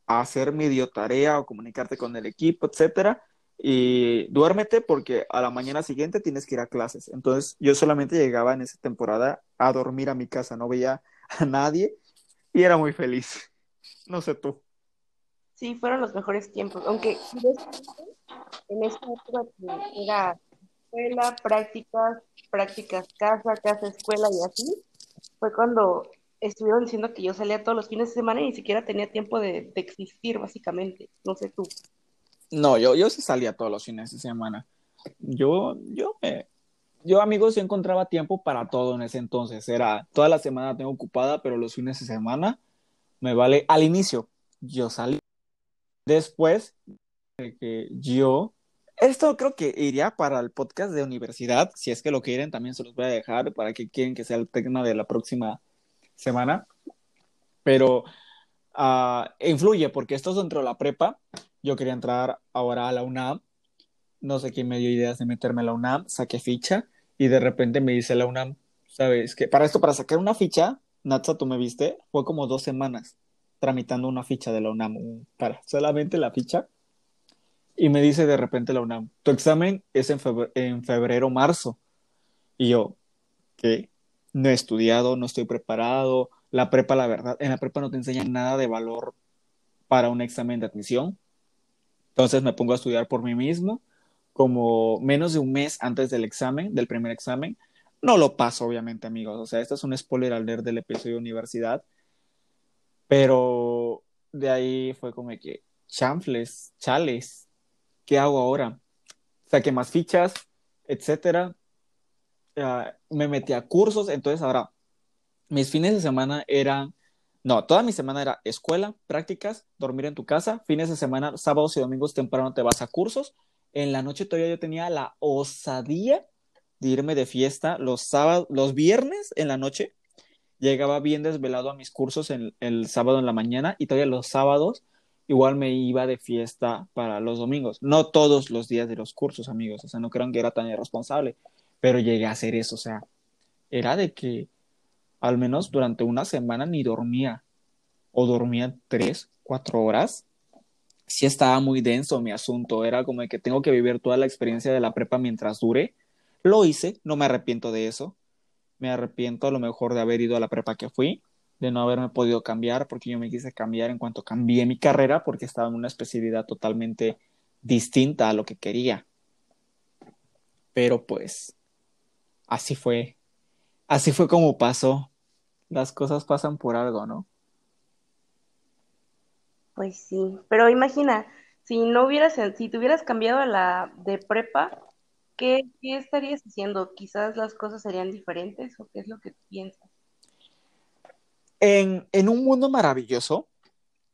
hacer medio tarea o comunicarte con el equipo, etcétera. Y duérmete porque a la mañana siguiente tienes que ir a clases. Entonces yo solamente llegaba en esa temporada a dormir a mi casa, no veía a nadie y era muy feliz. No sé tú. Sí, fueron los mejores tiempos, aunque en esta época era escuela, prácticas, prácticas casa, casa, escuela y así, fue cuando estuvieron diciendo que yo salía todos los fines de semana y ni siquiera tenía tiempo de, existir, básicamente. No sé tú. No, yo, yo sí salía todos los fines de semana. Yo, yo yo amigos, yo encontraba tiempo para todo en ese entonces. Era toda la semana tengo ocupada, pero los fines de semana me vale. Al inicio, yo salí. Después de que yo esto creo que iría para el podcast de universidad. Si es que lo quieren, también se los voy a dejar para que quieren que sea el tema de la próxima semana, pero uh, influye porque esto es dentro de la prepa. Yo quería entrar ahora a la UNAM, no sé quién me dio ideas de meterme a la UNAM, saqué ficha y de repente me dice la UNAM, ¿sabes? Que para esto, para sacar una ficha, Natsa, tú me viste, fue como dos semanas tramitando una ficha de la UNAM, para solamente la ficha. Y me dice de repente la UNAM, tu examen es en febrero, en febrero marzo. Y yo, ¿qué? No he estudiado, no estoy preparado. La prepa, la verdad, en la prepa no te enseñan nada de valor para un examen de admisión. Entonces me pongo a estudiar por mí mismo, como menos de un mes antes del examen, del primer examen. No lo paso, obviamente, amigos. O sea, esto es un spoiler al leer del episodio de universidad. Pero de ahí fue como que, chanfles, chales, ¿qué hago ahora? Saqué más fichas, etcétera me metí a cursos, entonces ahora mis fines de semana eran, no, toda mi semana era escuela, prácticas, dormir en tu casa, fines de semana, sábados y domingos temprano te vas a cursos, en la noche todavía yo tenía la osadía de irme de fiesta los sábados, los viernes en la noche, llegaba bien desvelado a mis cursos en, el sábado en la mañana y todavía los sábados igual me iba de fiesta para los domingos. No todos los días de los cursos, amigos, o sea, no crean que era tan irresponsable, pero llegué a hacer eso, o sea, era de que al menos durante una semana ni dormía, o dormía tres, cuatro horas. Sí estaba muy denso mi asunto, era como de que tengo que vivir toda la experiencia de la prepa mientras dure. Lo hice, no me arrepiento de eso. Me arrepiento a lo mejor de haber ido a la prepa que fui, de no haberme podido cambiar, porque yo me quise cambiar en cuanto cambié mi carrera, porque estaba en una especialidad totalmente distinta a lo que quería. Pero pues, así fue. Así fue como pasó. Las cosas pasan por algo, ¿no? Pues sí, pero imagina, si no hubieras, si te hubieras cambiado a la de prepa, ¿qué, estarías haciendo? Quizás las cosas serían diferentes o qué es lo que piensas. En, en un mundo maravilloso,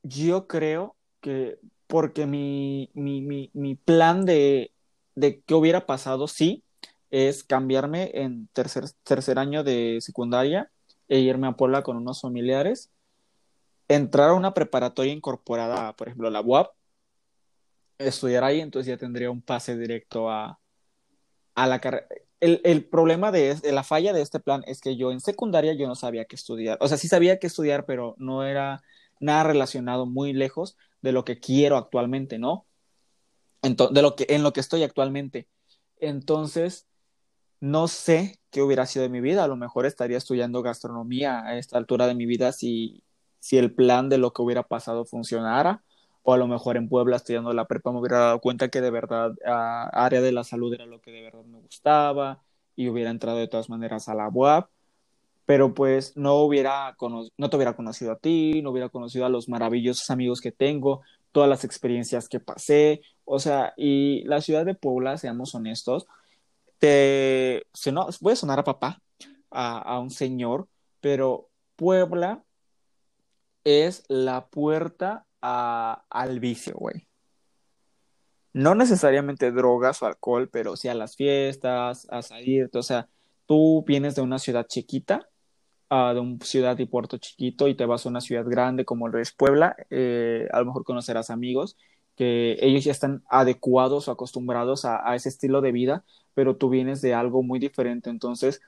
yo creo que porque mi, mi, mi, mi plan de, de qué hubiera pasado, sí, es cambiarme en tercer, tercer año de secundaria e irme a Puebla con unos familiares, entrar a una preparatoria incorporada, por ejemplo, la UAP, estudiar ahí, entonces ya tendría un pase directo a, a la carrera. El, problema de, de, la falla de este plan es que yo en secundaria yo no sabía qué estudiar. O sea, sí sabía qué estudiar, pero no era nada relacionado muy lejos de lo que quiero actualmente, ¿no? Entonces, de lo que, en lo que estoy actualmente. Entonces, no sé qué hubiera sido de mi vida. A lo mejor estaría estudiando gastronomía a esta altura de mi vida si, si el plan de lo que hubiera pasado funcionara. O a lo mejor en Puebla estudiando la prepa me hubiera dado cuenta que de verdad uh, área de la salud era lo que de verdad me gustaba y hubiera entrado de todas maneras a la UAP pero pues no hubiera no te hubiera conocido a ti, no hubiera conocido a los maravillosos amigos que tengo, todas las experiencias que pasé, o sea, y la ciudad de Puebla, seamos honestos, te, no, voy a sonar a papá, a, un señor, pero Puebla es la puerta al vicio, güey. No necesariamente drogas o alcohol, pero sí a las fiestas, a salir, o sea, tú vienes de una ciudad chiquita de una ciudad y puerto chiquito y te vas a una ciudad grande como lo es Puebla, eh, a lo mejor conocerás amigos que ellos ya están adecuados o acostumbrados a, ese estilo de vida, pero tú vienes de algo muy diferente. Entonces,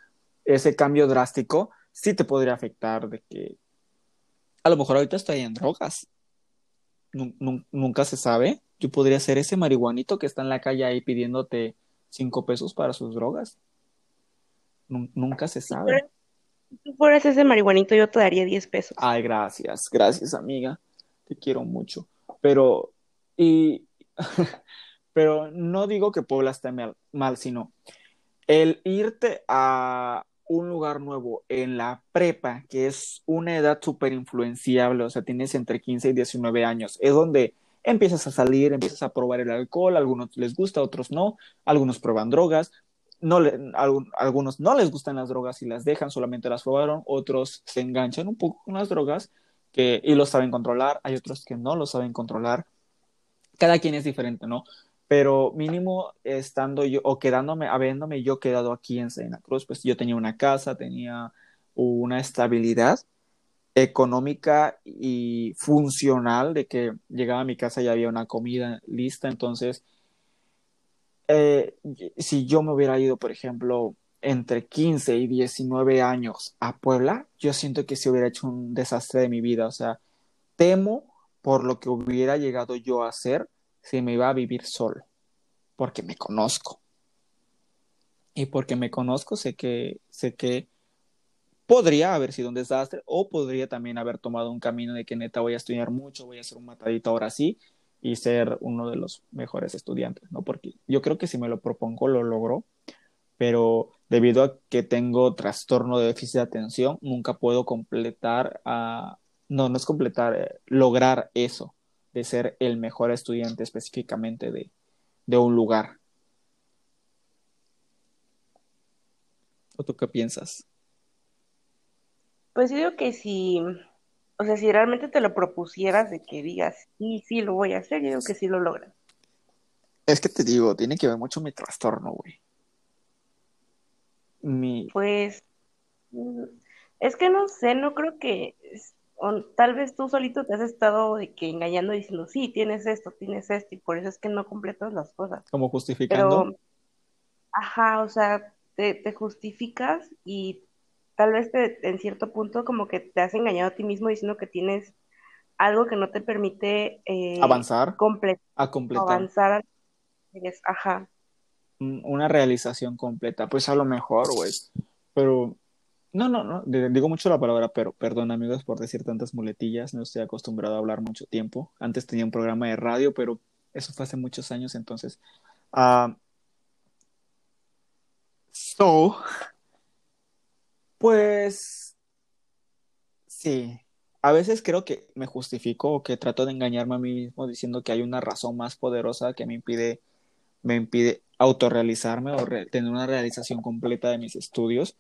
ese cambio drástico sí te podría afectar de que a lo mejor ahorita estoy en drogas. nunca se sabe. Yo podría ser ese marihuanito que está en la calle ahí pidiéndote cinco pesos para sus drogas. nunca se sabe si tú fueras ese marihuanito, yo te daría 10 pesos. Ay, gracias, gracias, amiga. Te quiero mucho. Pero, y, pero no digo que Puebla esté mal, mal, sino el irte a un lugar nuevo en la prepa, que es una edad súper influenciable, o sea, tienes entre 15 y 19 años, es donde empiezas a salir, empiezas a probar el alcohol, algunos les gusta, otros no, algunos prueban drogas, no le, algunos no les gustan las drogas y las dejan, solamente las probaron, otros se enganchan un poco con las drogas que, y lo saben controlar, hay otros que no lo saben controlar. Cada quien es diferente, ¿no? Pero mínimo estando yo o quedándome, habiéndome yo quedado aquí en Sena Cruz, pues yo tenía una casa, tenía una estabilidad económica y funcional de que llegaba a mi casa y había una comida lista, entonces eh, si yo me hubiera ido, por ejemplo, entre 15 y 19 años a Puebla, yo siento que se hubiera hecho un desastre de mi vida. O sea, temo por lo que hubiera llegado yo a hacer si me iba a vivir solo, porque me conozco. Y porque me conozco, sé que, sé que podría haber sido un desastre o podría también haber tomado un camino de que neta voy a estudiar mucho, voy a ser un matadito ahora sí y ser uno de los mejores estudiantes, ¿no? Porque yo creo que si me lo propongo lo logro, pero debido a que tengo trastorno de déficit de atención, nunca puedo completar, a... no, no es completar, eh, lograr eso, de ser el mejor estudiante específicamente de, de un lugar. ¿O tú qué piensas? Pues yo digo que si o sea, si realmente te lo propusieras de que digas, sí, sí, lo voy a hacer, yo digo que sí lo logran. Es que te digo, tiene que ver mucho mi trastorno, güey. Mi... Pues, es que no sé, no creo que, tal vez tú solito te has estado de que engañando diciendo, sí, tienes esto, tienes esto, y por eso es que no completas las cosas. Como justificando. Pero, ajá, o sea, te, te justificas y tal vez te, en cierto punto como que te has engañado a ti mismo diciendo que tienes algo que no te permite eh, avanzar. a completar. avanzar ajá. Una realización completa. Pues a lo mejor güey. Pero no no no digo mucho la palabra pero perdón amigos por decir tantas muletillas no estoy acostumbrado a hablar mucho tiempo. Antes tenía un programa de radio pero eso fue hace muchos años entonces uh, so pues sí, a veces creo que me justifico o que trato de engañarme a mí mismo diciendo que hay una razón más poderosa que me impide, me impide autorrealizarme o tener una realización completa de mis estudios,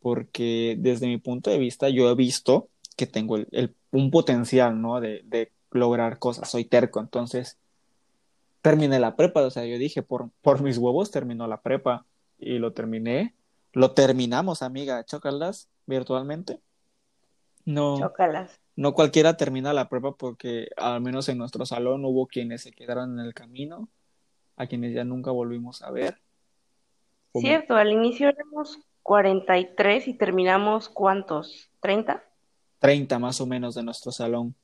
porque desde mi punto de vista yo he visto que tengo el, un potencial, ¿no? De, de, lograr cosas, soy terco, entonces terminé la prepa, o sea, yo dije, por, por mis huevos terminó la prepa y lo terminé lo terminamos, amiga. Chócalas virtualmente. No. Chócalas. No cualquiera termina la prueba porque al menos en nuestro salón hubo quienes se quedaron en el camino, a quienes ya nunca volvimos a ver. Cierto, al inicio éramos 43 y terminamos ¿cuántos? ¿30? 30 más o menos de nuestro salón.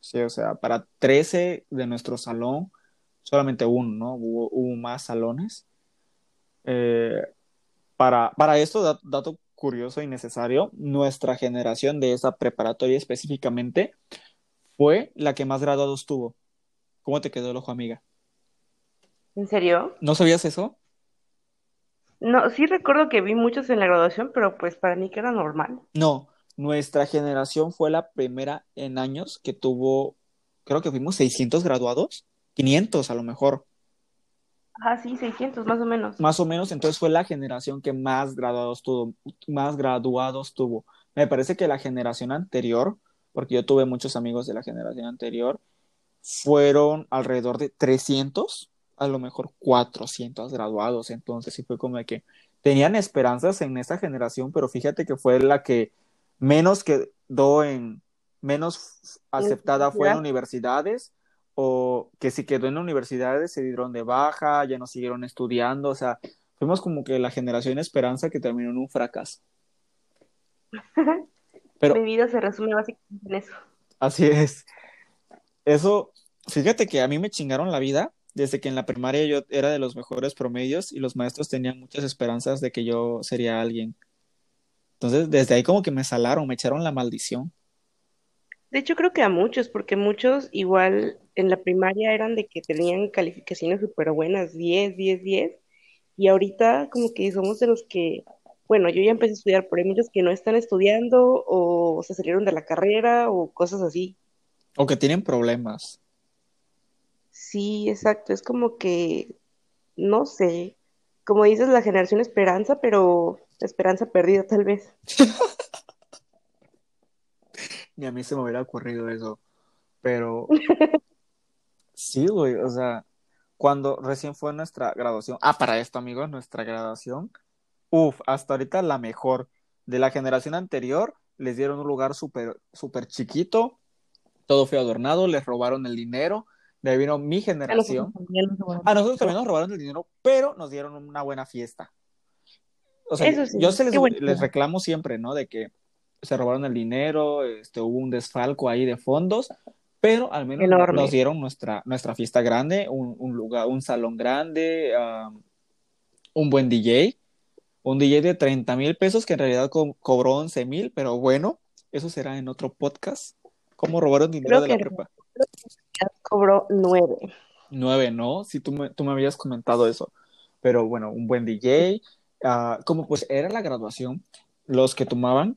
Sí, o sea, para 13 de nuestro salón, solamente uno, ¿no? Hubo, hubo más salones eh, para, para esto, dato curioso y necesario, nuestra generación de esa preparatoria específicamente fue la que más graduados tuvo. ¿Cómo te quedó el ojo, amiga? ¿En serio? ¿No sabías eso? No, sí recuerdo que vi muchos en la graduación, pero pues para mí que era normal. No, nuestra generación fue la primera en años que tuvo, creo que fuimos 600 graduados, 500 a lo mejor. Ah, sí, 600 más o menos. Más o menos, entonces fue la generación que más graduados tuvo, más graduados tuvo. Me parece que la generación anterior, porque yo tuve muchos amigos de la generación anterior, fueron alrededor de 300, a lo mejor 400 graduados, entonces sí fue como que tenían esperanzas en esta generación, pero fíjate que fue la que menos quedó en, menos aceptada fue en universidades, o que si quedó en universidades se dieron de baja, ya no siguieron estudiando, o sea, fuimos como que la generación esperanza que terminó en un fracaso. Pero, Mi vida se resume básicamente en eso. Así es. Eso, fíjate que a mí me chingaron la vida desde que en la primaria yo era de los mejores promedios y los maestros tenían muchas esperanzas de que yo sería alguien. Entonces, desde ahí como que me salaron, me echaron la maldición. De hecho, creo que a muchos, porque muchos igual en la primaria eran de que tenían calificaciones súper buenas, 10, 10, 10, y ahorita como que somos de los que, bueno, yo ya empecé a estudiar, pero hay muchos que no están estudiando o se salieron de la carrera o cosas así. O que tienen problemas. Sí, exacto. Es como que, no sé, como dices, la generación esperanza, pero esperanza perdida tal vez. Ni a mí se me hubiera ocurrido eso. Pero sí, güey, o sea, cuando recién fue nuestra graduación, ah, para esto, amigos, nuestra graduación, uff, hasta ahorita la mejor. De la generación anterior, les dieron un lugar súper, súper chiquito, todo fue adornado, les robaron el dinero, de ahí vino mi generación. A nosotros también nos robaron el dinero, pero nos dieron una buena fiesta. O sea, yo se les, reclamo siempre, ¿no? De que se robaron el dinero, este, hubo un desfalco ahí de fondos, pero al menos nos dieron nuestra, nuestra fiesta grande, un, lugar, un salón grande, un buen DJ, un DJ de 30 mil pesos que en realidad cobró 11 mil, pero bueno, eso será en otro podcast. ¿Cómo robaron dinero de la prepa? Cobró nueve. Nueve, ¿no? Sí, tú me, tú me habías comentado eso. Pero bueno, un buen DJ. Ah, como pues era la graduación, los que tomaban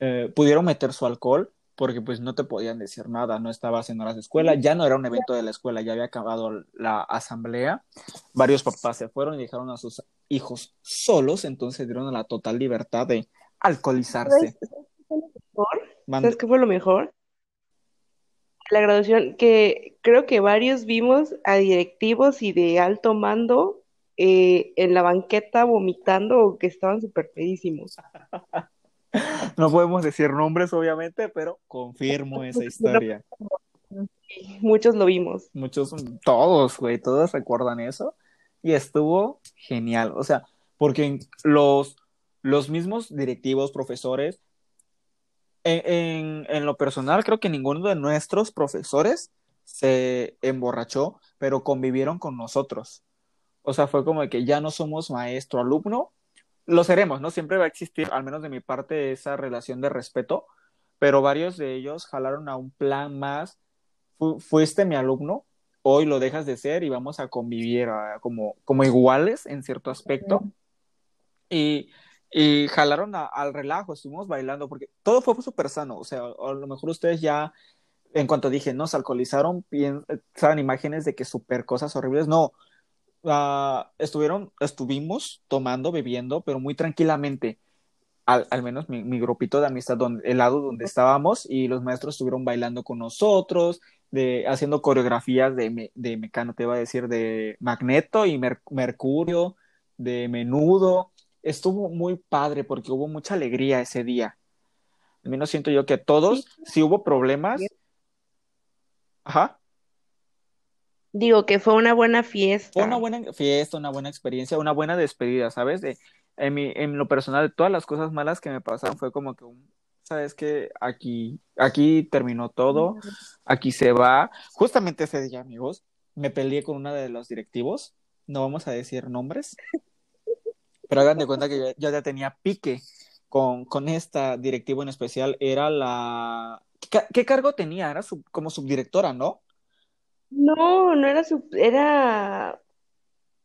eh, pudieron meter su alcohol porque pues no te podían decir nada, no estabas en horas de escuela, ya no era un evento de la escuela, ya había acabado la asamblea, varios papás se fueron y dejaron a sus hijos solos, entonces dieron la total libertad de alcoholizarse. ¿Sabes qué fue lo mejor? La graduación, que creo que varios vimos a directivos y de alto mando eh, en la banqueta vomitando o que estaban súper pedísimos. No podemos decir nombres, obviamente, pero confirmo esa historia. Muchos lo vimos. Muchos, todos, güey, todos recuerdan eso. Y estuvo genial. O sea, porque los, los mismos directivos, profesores, en, en, lo personal, creo que ninguno de nuestros profesores se emborrachó, pero convivieron con nosotros. O sea, fue como de que ya no somos maestro-alumno, lo seremos, ¿no? Siempre va a existir, al menos de mi parte, esa relación de respeto, pero varios de ellos jalaron a un plan más, fuiste mi alumno, hoy lo dejas de ser y vamos a convivir como, como iguales en cierto aspecto. Y y jalaron al relajo, estuvimos bailando, porque todo fue súper sano, o sea, a lo mejor ustedes ya, en cuanto dije, no, se alcoholizaron, piensan imágenes de que súper cosas horribles, no, uh, estuvieron, estuvimos tomando, bebiendo, pero muy tranquilamente, al, al menos mi, grupito de amistad, donde, el lado donde estábamos, y los maestros estuvieron bailando con nosotros, de, haciendo coreografías de, de Mecano, te iba a decir, de Magneto y Mercurio, de Menudo, estuvo muy padre porque hubo mucha alegría ese día. Al menos siento yo que todos, si hubo problemas. Ajá. Digo que fue una buena fiesta. Fue una buena fiesta, una buena experiencia, una buena despedida, ¿sabes? De, en, mi, en lo personal, de todas las cosas malas que me pasaron, fue como que un, ¿sabes que Aquí, aquí terminó todo, aquí se va. Justamente ese día, amigos, me peleé con una de los directivos, no vamos a decir nombres, Pero hagan de cuenta que yo, yo ya tenía pique con, con esta directiva en especial. Era la... ¿Qué, qué cargo tenía? Era sub- como subdirectora, ¿no? No, no era su, era,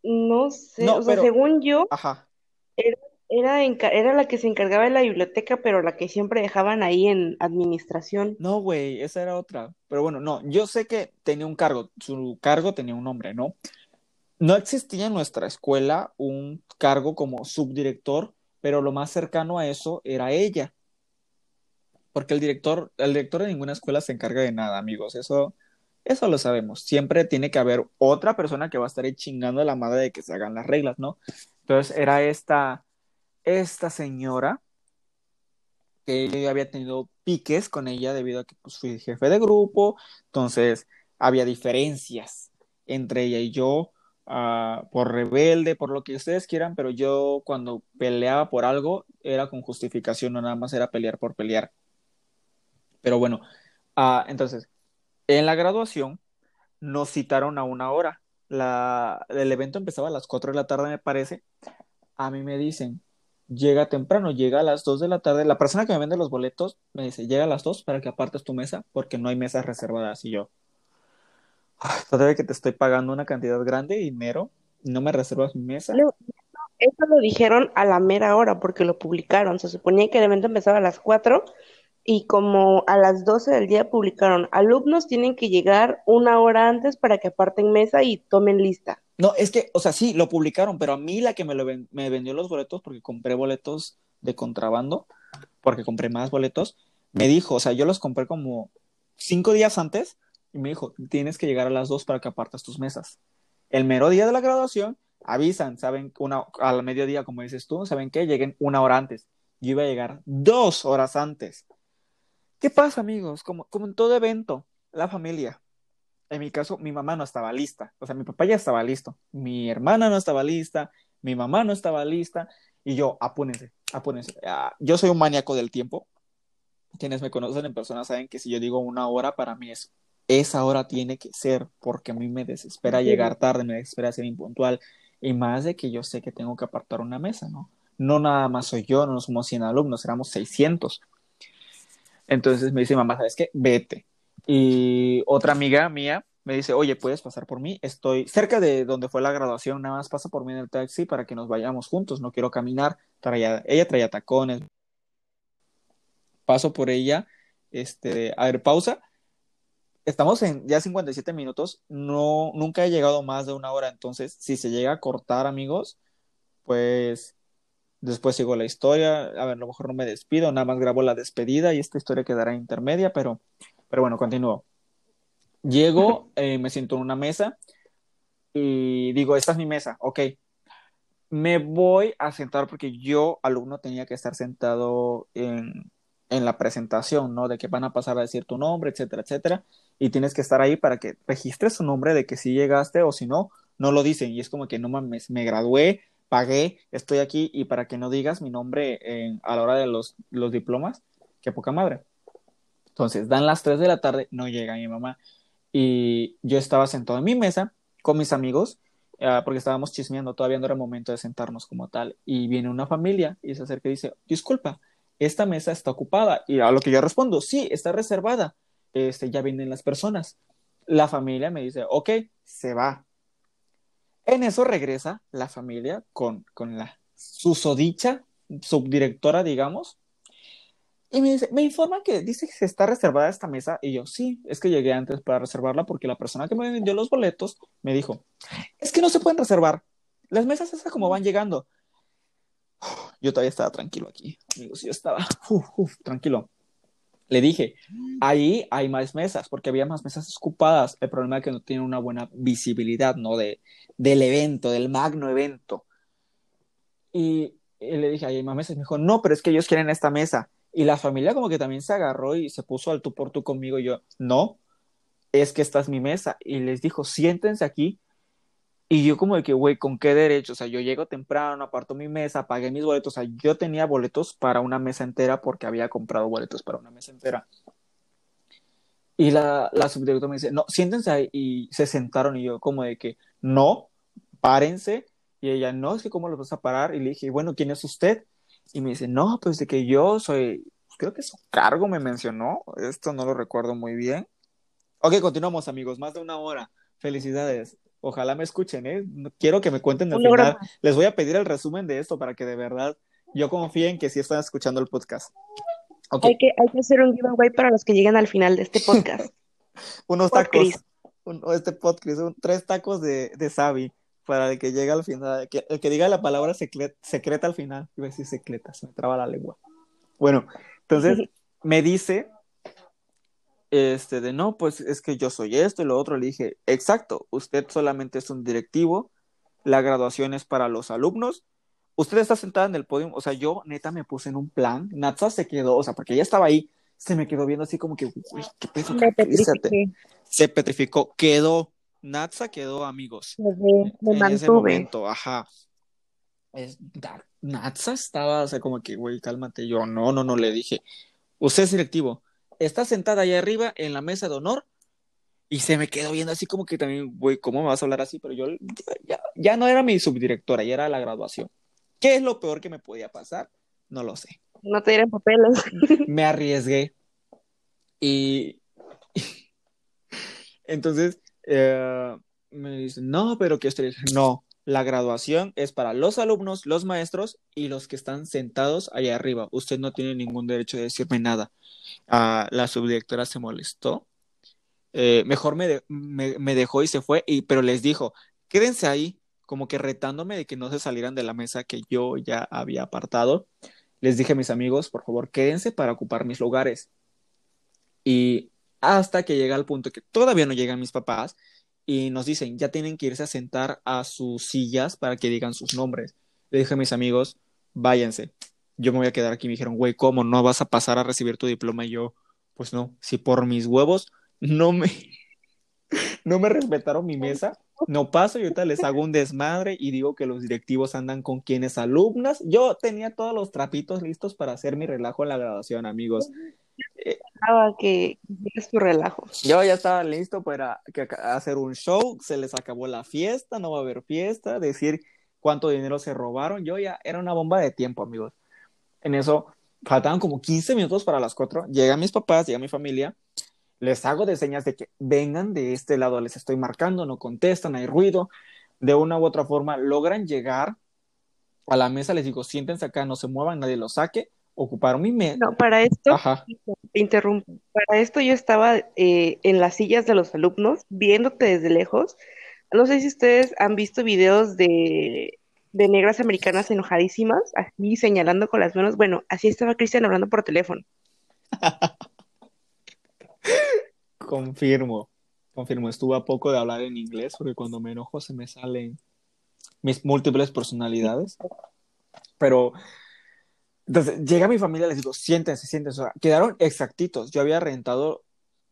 no sé, No, o sea, pero... según yo, Ajá. era, era, era la que se encargaba de la biblioteca, pero la que siempre dejaban ahí en administración. No, güey, esa era otra. Pero bueno, no, yo sé que tenía un cargo, su cargo tenía un nombre, ¿no? No existía en nuestra escuela un cargo como subdirector, pero lo más cercano a eso era ella, porque el director, el director de ninguna escuela se encarga de nada, amigos, eso, eso lo sabemos. Siempre tiene que haber otra persona que va a estar ahí chingando a la madre de que se hagan las reglas, ¿no? Entonces era esta, esta señora que yo había tenido piques con ella debido a que pues, fui jefe de grupo, entonces había diferencias entre ella y yo, ah, por rebelde, por lo que ustedes quieran, pero yo cuando peleaba por algo era con justificación, no nada más era pelear por pelear. Pero bueno, ah, entonces, en la graduación nos citaron a una hora. La, el evento empezaba a las 4 de la tarde, me parece. A mí me dicen, llega temprano, llega a las 2 de la tarde. La persona que me vende los boletos me dice, llega a las 2 para que apartes tu mesa porque no hay mesas reservadas. Y yo, "Ay, todavía que te estoy pagando una cantidad grande de dinero, ¿no me reservas mi mesa? No, eso lo dijeron a la mera hora porque lo publicaron. Se suponía que el evento empezaba a las 4 y como a las 12 del día publicaron, alumnos tienen que llegar una hora antes para que aparten mesa y tomen lista. No, es que, o sea, sí, lo publicaron, pero a mí la que me, lo ven- me vendió los boletos, porque compré boletos de contrabando, porque compré más boletos, me dijo, o sea, yo los compré como cinco días antes y me dijo, tienes que llegar a las dos para que apartas tus mesas. El mero día de la graduación, avisan, saben, una, al mediodía, como dices tú, saben que lleguen una hora antes. Yo iba a llegar dos horas antes. ¿Qué pasa, amigos? Como, como en todo evento, la familia. En mi caso, mi mamá no estaba lista. O sea, mi papá ya estaba listo. Mi hermana no estaba lista. Mi mamá no estaba lista. Y yo, apúrense, apúrense. Ah, yo soy un maníaco del tiempo. Quienes me conocen en persona saben que si yo digo una hora, para mí es esa hora tiene que ser, porque a mí me desespera llegar tarde, me desespera ser impuntual. Y más de que yo sé que tengo que apartar una mesa, ¿no? No nada más soy yo, no somos 100 alumnos, éramos 600. Entonces me dice mamá, ¿sabes qué? Vete. Y otra amiga mía me dice, oye, ¿puedes pasar por mí? Estoy cerca de donde fue la graduación, nada más pasa por mí en el taxi para que nos vayamos juntos, no quiero caminar. Traía, ella traía tacones. Paso por ella, este, a ver, pausa. Estamos en ya 57 minutos, no, nunca he llegado más de una hora, entonces si se llega a cortar, amigos, pues después sigo la historia, a ver, a lo mejor no me despido, nada más grabo la despedida y esta historia quedará intermedia, pero, pero bueno, continúo. Llego, eh, me siento en una mesa y digo, esta es mi mesa, ok. Me voy a sentar porque yo, alumno, tenía que estar sentado en, en la presentación, ¿no? De que van a pasar a decir tu nombre, etcétera, etcétera. Y tienes que estar ahí para que registres su nombre de que si llegaste o si no, no lo dicen. Y es como que no mames, me gradué, pagué, estoy aquí y para que no digas mi nombre en- a la hora de los, los diplomas, qué poca madre. Entonces, dan las 3 de la tarde, no llega mi mamá. Y yo estaba sentado en mi mesa con mis amigos, ah, porque estábamos chismeando, todavía no era momento de sentarnos como tal. Y viene una familia y se acerca y dice, disculpa, esta mesa está ocupada. Y a lo que yo respondo, sí, está reservada. Este, ya vienen las personas. La familia me dice, ok, se va. En eso regresa la familia con, con la susodicha subdirectora, digamos, y me dice, me informan que dice que está reservada esta mesa. Y yo, sí, es que llegué antes para reservarla porque la persona que me vendió los boletos me dijo, es que no se pueden reservar. Las mesas esas como van llegando. Yo todavía estaba tranquilo aquí, amigos, yo estaba uf, uf, tranquilo. Le dije, ahí hay más mesas, porque había más mesas ocupadas. El problema es que no tienen una buena visibilidad, ¿no? De, del evento, del magno evento. Y, y le dije, ahí hay más mesas. Me dijo, no, pero es que ellos quieren esta mesa. Y la familia como que también se agarró y se puso al tú por tú conmigo. Y yo, no, es que esta es mi mesa. Y les dijo, siéntense aquí. Y yo como de que, güey, ¿con qué derecho? O sea, yo llego temprano, aparto mi mesa, pagué mis boletos. O sea, yo tenía boletos para una mesa entera porque había comprado boletos para una mesa entera. Y la, la subdirectora me dice, no, siéntense ahí. Y se sentaron y yo como de que, no, párense. Y ella, no, es que cómo los vas a parar. Y le dije, bueno, ¿quién es usted? Y me dice, no, pues de que yo soy, creo que su cargo me mencionó. Esto no lo recuerdo muy bien. Ok, continuamos, amigos. Más de una hora. Felicidades. Ojalá me escuchen, ¿eh? Quiero que me cuenten al final. Les voy a pedir el resumen de esto para que de verdad yo confíe en que sí están escuchando el podcast. Hay, que, hay que hacer un giveaway para los que lleguen al final de este podcast. Unos tacos. este podcast, tres tacos de, de Sabi para el que llegue al final. Que, el que diga la palabra secreta al final. Iba a decir secreta, se me traba la lengua. Bueno, entonces me dice este, de no, pues es que yo soy esto y lo otro. Le dije, exacto, usted solamente es un directivo, la graduación es para los alumnos. Usted está sentada en el podio, o sea, yo neta me puse en un plan. Natsa se quedó, o sea, porque ella estaba ahí, se me quedó viendo así como que, uy, qué peso. Se petrificó, quedó. Natsa quedó, amigos. en ese momento, ajá. Es, Natsa estaba, o sea, como que, güey, cálmate. Yo, no, no, no, le dije, usted es directivo está sentada ahí arriba en la mesa de honor y se me quedó viendo así como que también, güey, ¿cómo me vas a hablar así? Pero yo ya, ya, no era mi subdirectora, ya era la graduación. ¿Qué es lo peor que me podía pasar? No lo sé. No te dieron papeles. Me arriesgué. Y, entonces eh, me dicen, no, pero que estoy... No, la graduación es para los alumnos, los maestros y los que están sentados allá arriba. Usted no tiene ningún derecho de decirme nada. Ah, la subdirectora se molestó. Eh, mejor me, dejó y se fue, y, pero les dijo, quédense ahí, como que retándome de que no se salieran de la mesa que yo ya había apartado. Les dije a mis amigos, por favor, quédense para ocupar mis lugares. Y hasta que llega el punto que todavía no llegan mis papás, y nos dicen, ya tienen que irse a sentar a sus sillas para que digan sus nombres. Le dije a mis amigos, váyanse, yo me voy a quedar aquí. Me dijeron, güey, ¿cómo no vas a pasar a recibir tu diploma? Y yo, pues no, si por mis huevos no me, no me respetaron mi mesa, no paso y ahorita les hago un desmadre y digo que los directivos andan con quienes alumnas. Yo tenía todos los trapitos listos para hacer mi relajo en la graduación, amigos que es tu relajo. Yo ya estaba listo para hacer un show, se les acabó la fiesta, no va a haber fiesta, decir cuánto dinero se robaron. Yo ya era una bomba de tiempo, amigos. En eso faltaban como 15 minutos para las 4. Llegan mis papás, llega mi familia, les hago de señas de que vengan de este lado, les estoy marcando, no contestan, hay ruido. De una u otra forma logran llegar a la mesa, les digo, siéntense acá, no se muevan, nadie los saque ocuparon mi mesa. No, para esto, interrumpo, para esto yo estaba eh, en las sillas de los alumnos, viéndote desde lejos. No sé si ustedes han visto videos de, de negras americanas enojadísimas, así señalando con las manos. Bueno, así estaba Cristian hablando por teléfono. confirmo, confirmo. Estuve a poco de hablar en inglés porque cuando me enojo se me salen mis múltiples personalidades. Pero entonces, llega mi familia, les digo, siéntense, siéntense. quedaron exactitos. Yo había rentado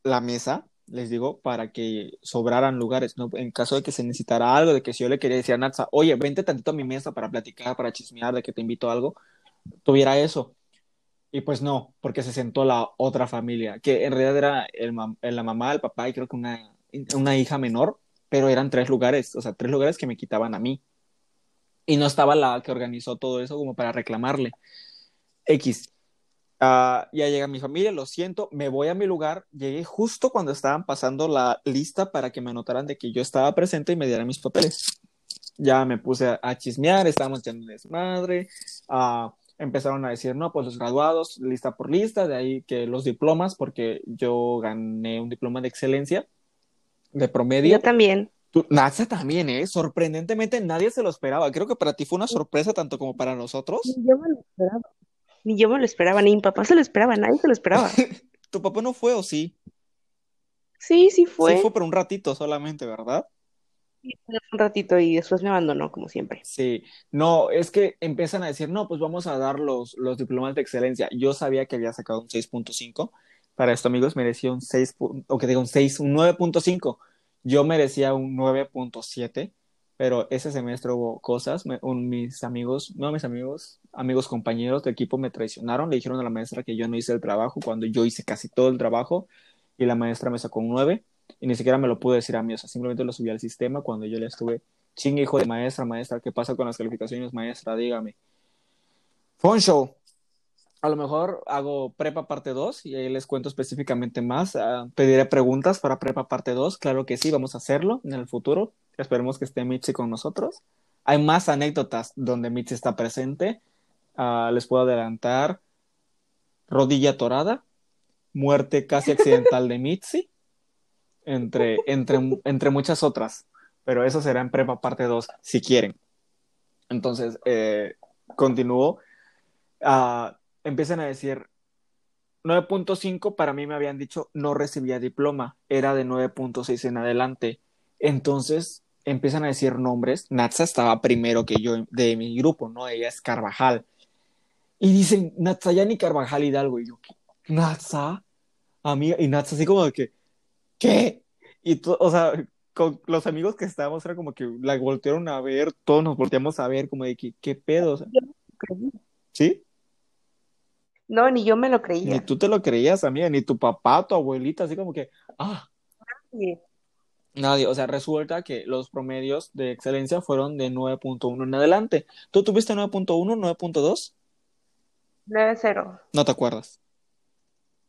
la mesa, les digo, para que sobraran lugares, ¿no? En caso de que se necesitara algo, de que si yo le quería decir a Natsa, oye, vente tantito a mi mesa para platicar, para chismear, de que te invito a algo, tuviera eso. Y pues no, porque se sentó la otra familia, que en realidad era el la mamá, el papá y creo que una, una hija menor, pero eran tres lugares, o sea, tres lugares que me quitaban a mí. Y no estaba la que organizó todo eso como para reclamarle. X. Ah, ya llega mi familia, lo siento, me voy a mi lugar. Llegué justo cuando estaban pasando la lista para que me anotaran de que yo estaba presente y me dieran mis papeles. Ya me puse a, chismear, estábamos echando desmadre. Uh, empezaron a decir, no, pues los graduados, lista por lista, de ahí que los diplomas, porque yo gané un diploma de excelencia de promedio. Yo también. NASA también, ¿eh? Sorprendentemente nadie se lo esperaba. Creo que para ti fue una sorpresa tanto como para nosotros. Yo me lo esperaba. Ni yo me lo esperaba, ni mi papá se lo esperaba, nadie se lo esperaba. ¿Tu papá no fue o sí? Sí, sí fue. Sí fue por un ratito solamente, ¿verdad? Sí, un ratito y después me abandonó, como siempre. Sí, no, es que empiezan a decir, no, pues vamos a dar los, los diplomas de excelencia. Yo sabía que había sacado un 6.5. Para esto, amigos, merecía un 6, o que digo un 6, un 9.5. Yo merecía un 9.7 pero ese semestre hubo cosas, mis amigos, no mis amigos, amigos compañeros de equipo me traicionaron, le dijeron a la maestra que yo no hice el trabajo cuando yo hice casi todo el trabajo y la maestra me sacó un 9 y ni siquiera me lo pude decir a mí, o sea, simplemente lo subí al sistema cuando yo le estuve Chingue, hijo de maestra, maestra, ¿qué pasa con las calificaciones, maestra? Dígame. Fun show. A lo mejor hago prepa parte 2 y ahí les cuento específicamente más. Uh, pediré preguntas para prepa parte 2. Claro que sí, vamos a hacerlo en el futuro. Esperemos que esté Mitzi con nosotros. Hay más anécdotas donde Mitzi está presente. Uh, les puedo adelantar. Rodilla torada. Muerte casi accidental de Mitzi. Entre, entre, entre muchas otras. Pero eso será en prepa parte 2, si quieren. Entonces, eh, continúo. Uh, empiezan a decir 9.5 para mí me habían dicho no recibía diploma, era de 9.6 en adelante. Entonces empiezan a decir nombres. Natsa estaba primero que yo de mi grupo, ¿no? Ella es Carvajal. Y dicen Natsayani Carvajal Hidalgo. Y yo, ¿Natsa? Amiga, y Natsa así como de que, ¿qué? Y, o sea, con los amigos que estábamos era como que la voltearon a ver, todos nos volteamos a ver, como de que, ¿qué pedo? O sea, ¿Sí? No, ni yo me lo creía. Ni tú te lo creías, amiga, ni tu papá, tu abuelita, así como que, ah. Nadie. Nadie, o sea, resulta que los promedios de excelencia fueron de 9.1 en adelante. ¿Tú tuviste 9.1, 9.2? 9.0. No te acuerdas.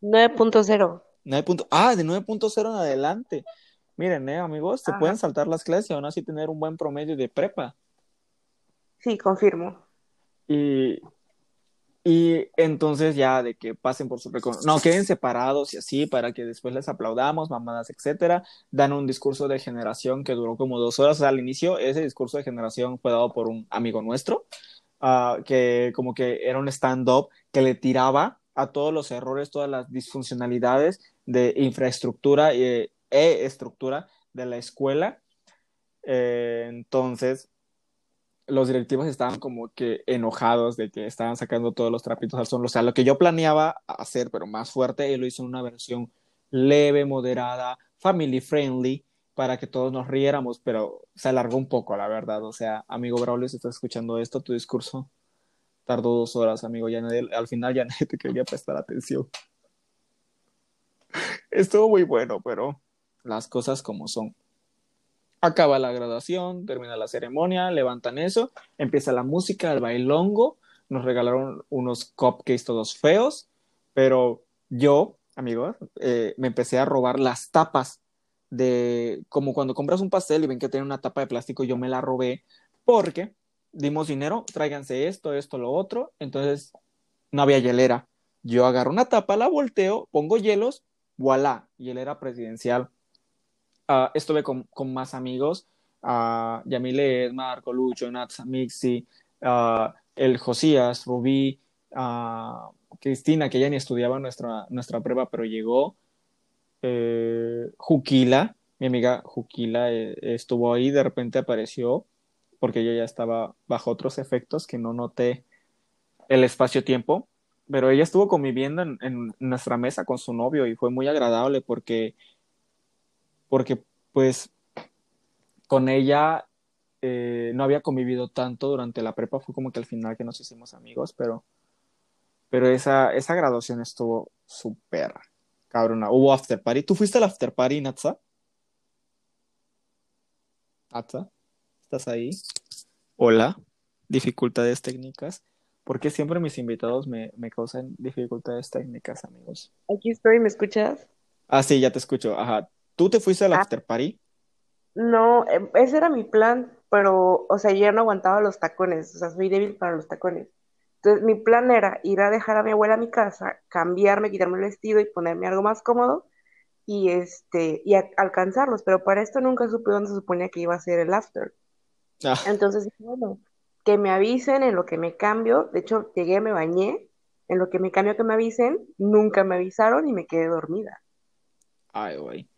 9.0. 9. Ah, de 9.0 en adelante. Miren, eh, amigos, se Ajá. pueden saltar las clases y aún así tener un buen promedio de prepa. Sí, confirmo. Y, y entonces ya de que pasen por su recono- no, queden separados y así para que después les aplaudamos, mamadas, etcétera. Dan un discurso de generación que duró como dos horas. Al inicio ese discurso de generación fue dado por un amigo nuestro, ah, que como que era un stand-up que le tiraba a todos los errores, todas las disfuncionalidades de infraestructura eh, e estructura de la escuela. Eh, entonces, los directivos estaban como que enojados de que estaban sacando todos los trapitos al sol. O sea, lo que yo planeaba hacer, pero más fuerte, él lo hizo en una versión leve, moderada, family friendly, para que todos nos riéramos, pero se alargó un poco, la verdad. O sea, amigo Braulio, si estás escuchando esto, tu discurso tardó dos horas, amigo. Ya nadie- al final ya nadie te quería prestar atención. Estuvo muy bueno, pero las cosas como son. Acaba la graduación, termina la ceremonia, levantan eso, empieza la música, el bailongo, nos regalaron unos cupcakes todos feos, pero yo, amigos, eh, me empecé a robar las tapas de, como cuando compras un pastel y ven que tiene una tapa de plástico, yo me la robé porque dimos dinero, tráiganse esto, esto, lo otro, entonces no había hielera. Yo agarro una tapa, la volteo, pongo hielos, voilà, hielera presidencial. Ah, estuve con, con más amigos, uh, Yamile, Marco, Lucho, Natsa, Mixi, ah, el Josías, Rubí, Cristina, que ya ni estudiaba nuestra, nuestra prueba, pero llegó, eh, Juquila, mi amiga Juquila eh, estuvo ahí, de repente apareció, porque ella ya estaba bajo otros efectos que no noté el espacio-tiempo, pero ella estuvo conviviendo en, en nuestra mesa con su novio y fue muy agradable porque porque pues con ella eh, no había convivido tanto durante la prepa, fue como que al final que nos hicimos amigos, pero, pero esa, esa graduación estuvo súper cabrona. Hubo after party. ¿Tú fuiste al after party, Natsa? Natsa, ¿estás ahí? Hola, dificultades técnicas. ¿Por qué siempre mis invitados me, me causan dificultades técnicas, amigos? Aquí estoy, ¿me escuchas? Ah, sí, ya te escucho. Ajá. ¿Tú te fuiste al Ah. after party? No, eh, ese era mi plan, pero, o sea, yo ya no aguantaba los tacones, o sea, soy débil para los tacones. Entonces, mi plan era ir a dejar a mi abuela a mi casa, cambiarme, quitarme el vestido y ponerme algo más cómodo y este, y a- alcanzarlos, pero para esto nunca supe dónde se suponía que iba a ser el after. Ah, Entonces bueno, que me avisen en lo que me cambio. De hecho, llegué, me bañé, en lo que me cambio que me avisen, nunca me avisaron y me quedé dormida. Ay, güey.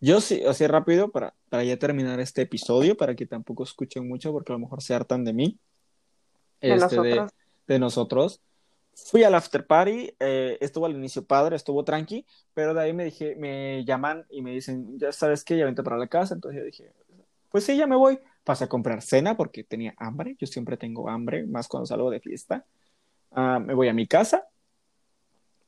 Yo sí, así rápido para, para ya terminar este episodio, para que tampoco escuchen mucho, porque a lo mejor se hartan de mí, De este, de, nosotros. de nosotros. Fui al after party, eh, estuvo al inicio padre, estuvo tranqui, pero de ahí me dije, me llaman y me dicen, ya sabes qué, ya vente para la casa. Entonces yo dije, pues sí, ya me voy. Pasé a comprar cena porque tenía hambre, yo siempre tengo hambre, más cuando salgo de fiesta. Ah, me voy a mi casa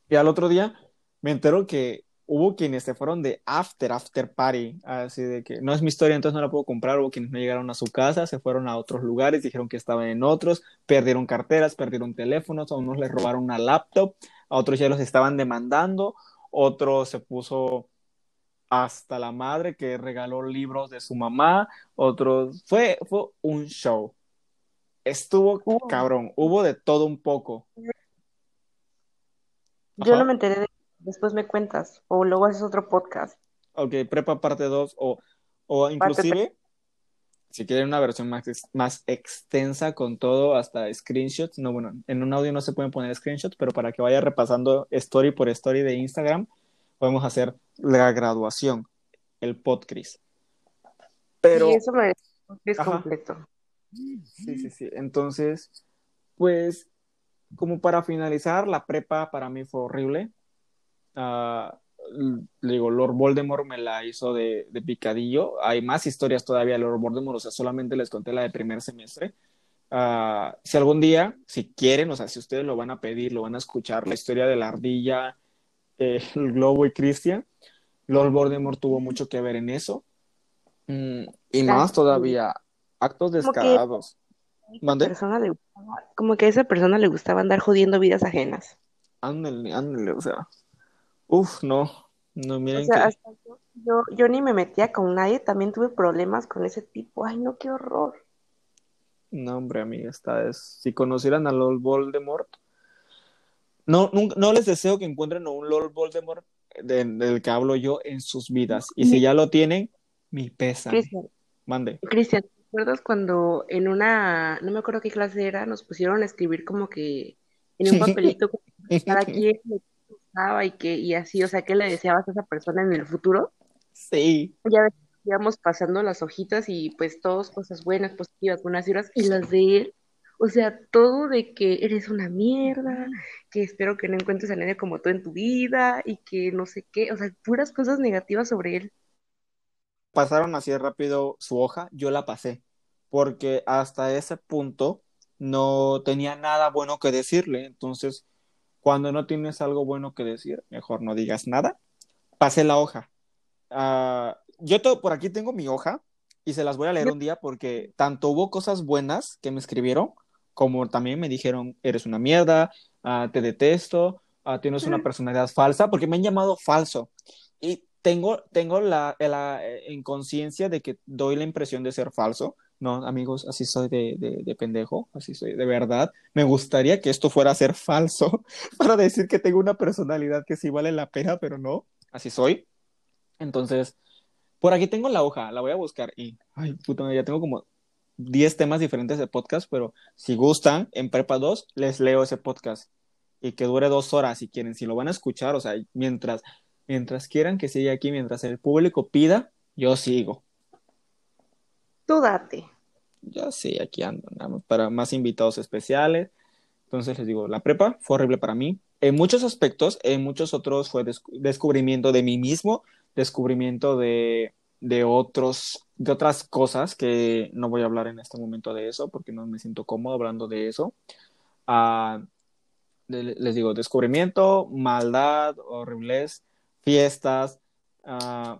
y al otro día me entero que hubo quienes se fueron de after, after party, así de que no es mi historia, entonces no la puedo comprar, hubo quienes no llegaron a su casa, se fueron a otros lugares, dijeron que estaban en otros, perdieron carteras, perdieron teléfonos, a unos les robaron una laptop, a otros ya los estaban demandando, otro se puso hasta la madre que regaló libros de su mamá, otros, fue, fue un show. Estuvo cabrón, hubo de todo un poco. Yo no me enteré de Después me cuentas. O luego haces otro podcast. Ok, prepa parte 2. O, o inclusive, si quieren una versión más, más extensa con todo, hasta screenshots. No, bueno, en un audio no se pueden poner screenshots, pero para que vaya repasando story por story de Instagram, podemos hacer la graduación, el podcast. Pero... Sí, eso me es completo. Sí, sí, sí. Entonces, pues, como para finalizar, la prepa para mí fue horrible. Uh, le digo, Lord Voldemort me la hizo de, de, picadillo. Hay más historias todavía de Lord Voldemort, o sea, solamente les conté la de primer semestre. Uh, si algún día, si quieren, o sea, si ustedes lo van a pedir, lo van a escuchar, la historia de la ardilla, eh, el globo y Christian, Lord Voldemort tuvo mucho que ver en eso. Mm, y más todavía, actos descarados. Como que, persona le como que a esa persona le gustaba andar jodiendo vidas ajenas. Ándale, ándale, o sea, Uf, no, no, miren yo, yo, ni me metía con nadie, también tuve problemas con ese tipo. Ay, no, qué horror. No, hombre, amiga, esta es. Si conocieran a Lord Voldemort, no, no, les deseo que encuentren a un Lord Voldemort del que hablo yo en sus vidas. Y si ya lo tienen, mi pesa. Mande. Cristian, ¿te acuerdas cuando en una, no me acuerdo qué clase era, nos pusieron a escribir como que en un papelito para quien y que y así, o sea, ¿qué le deseabas a esa persona en el futuro? Sí. Ya íbamos pasando las hojitas y pues todos cosas buenas, positivas, buenas y y las de él, o sea, todo de que eres una mierda, que espero que no encuentres a nadie como tú en tu vida y que no sé qué, o sea, puras cosas negativas sobre él. Pasaron así rápido su hoja, yo la pasé, porque hasta ese punto no tenía nada bueno que decirle, entonces cuando no tienes algo bueno que decir, mejor no digas nada. Pase la hoja. Uh, yo todo, por aquí tengo mi hoja y se las voy a leer un día porque tanto hubo cosas buenas que me escribieron, como también me dijeron, eres una mierda, uh, te detesto, uh, tienes una personalidad falsa, porque me han llamado falso. Y tengo, tengo la, la inconsciencia de que doy la impresión de ser falso, no, amigos, así soy de, de, pendejo, así soy de verdad. Me gustaría que esto fuera a ser falso para decir que tengo una personalidad que sí vale la pena, pero no, así soy. Entonces, por aquí tengo la hoja, la voy a buscar y, ay, puta, ya tengo como 10 temas diferentes de podcast, pero si gustan, en Prepa 2 les leo ese podcast y que dure dos horas si quieren, si lo van a escuchar, o sea, mientras, mientras quieran que siga aquí, mientras el público pida, yo sigo. Tú date. Ya sí, aquí ando, para más invitados especiales. Entonces les digo, la prepa fue horrible para mí. En muchos aspectos, en muchos otros fue descubrimiento de mí mismo, descubrimiento de, de, otros, de otras cosas que no voy a hablar en este momento de eso porque no me siento cómodo hablando de eso. Ah, les digo, descubrimiento, maldad, horribles, fiestas, uh,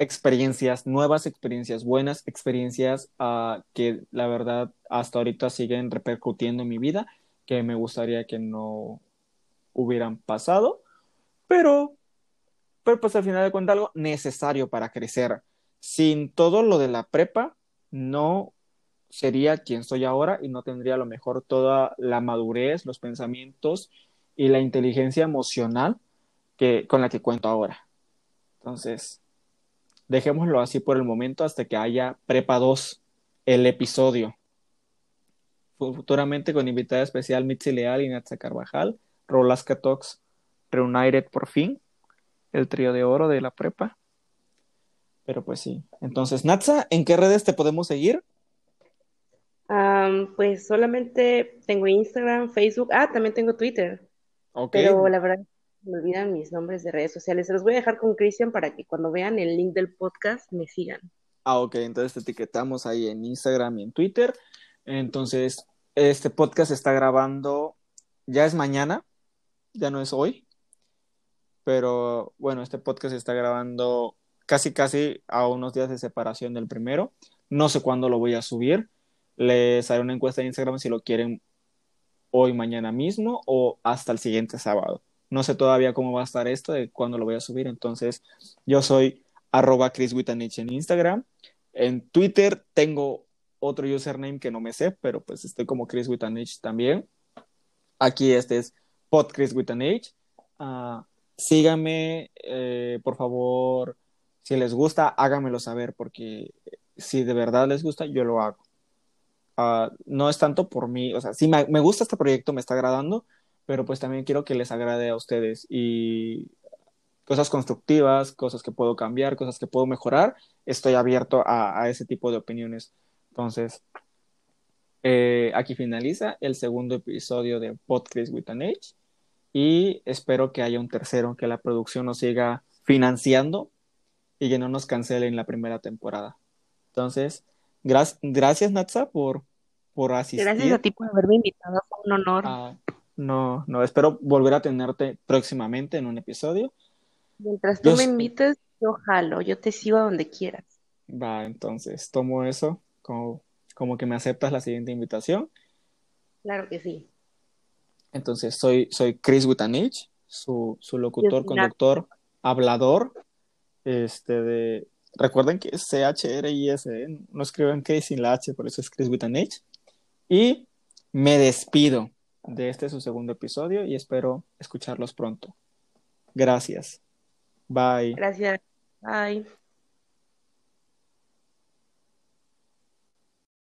experiencias, nuevas experiencias, buenas experiencias uh, que la verdad hasta ahorita siguen repercutiendo en mi vida, que me gustaría que no hubieran pasado, pero, pero pues al final de cuentas algo necesario para crecer. Sin todo lo de la prepa, no sería quien soy ahora y no tendría a lo mejor toda la madurez, los pensamientos y la inteligencia emocional que, con la que cuento ahora. Entonces, Dejémoslo así por el momento hasta que haya Prepa 2, el episodio. Futuramente con invitada especial Mitzi Leal y Natsa Carvajal, Rolasca Talks Reunited por fin, el trío de oro de la prepa. Pero pues sí. Entonces, Natsa, ¿en qué redes te podemos seguir? pues solamente tengo Instagram, Facebook, ah, también tengo Twitter. Pero la verdad me olvidan mis nombres de redes sociales. Se los voy a dejar con Cristian para que cuando vean el link del podcast me sigan. Ah, ok, entonces te etiquetamos ahí en Instagram y en Twitter. Entonces, este podcast está grabando, ya es mañana, ya no es hoy, pero bueno, este podcast está grabando casi casi a unos días de separación del primero. No sé cuándo lo voy a subir. Les haré una encuesta en Instagram si lo quieren hoy, mañana mismo o hasta el siguiente sábado. No sé todavía cómo va a estar esto, de cuándo lo voy a subir. Entonces, yo soy arroba chriswitanich en Instagram. En Twitter tengo otro username que no me sé, pero pues estoy como Chris with también. Aquí este es Pod Chris with ah, síganme, eh, por favor, si les gusta, háganmelo saber, porque si de verdad les gusta, yo lo hago. Ah, no es tanto por mí, o sea, me, me gusta este proyecto, me está agradando, pero pues también quiero que les agrade a ustedes y cosas constructivas, cosas que puedo cambiar, cosas que puedo mejorar, estoy abierto a, ese tipo de opiniones. Entonces, eh, aquí finaliza el segundo episodio de Podcast with an Age y espero que haya un tercero, que la producción nos siga financiando y que no nos cancelen la primera temporada. Entonces, gracias Natsa por, por asistir. Gracias a ti por haberme invitado, fue un honor. Ah, no, no, espero volver a tenerte próximamente en un episodio. Mientras tú me invites, yo jalo, yo te sigo a donde quieras. Va, entonces tomo eso como, como que me aceptas la siguiente invitación. Claro que sí. Entonces, soy, soy Chris Butanich, su, su locutor, conductor, hablador. Este de. Recuerden que es C-H-R-I-S, ¿eh? no escriben K sin la H, por eso es Chris Butanich. Y me despido de este su segundo episodio y espero escucharlos pronto. Gracias. Bye. Gracias. Bye.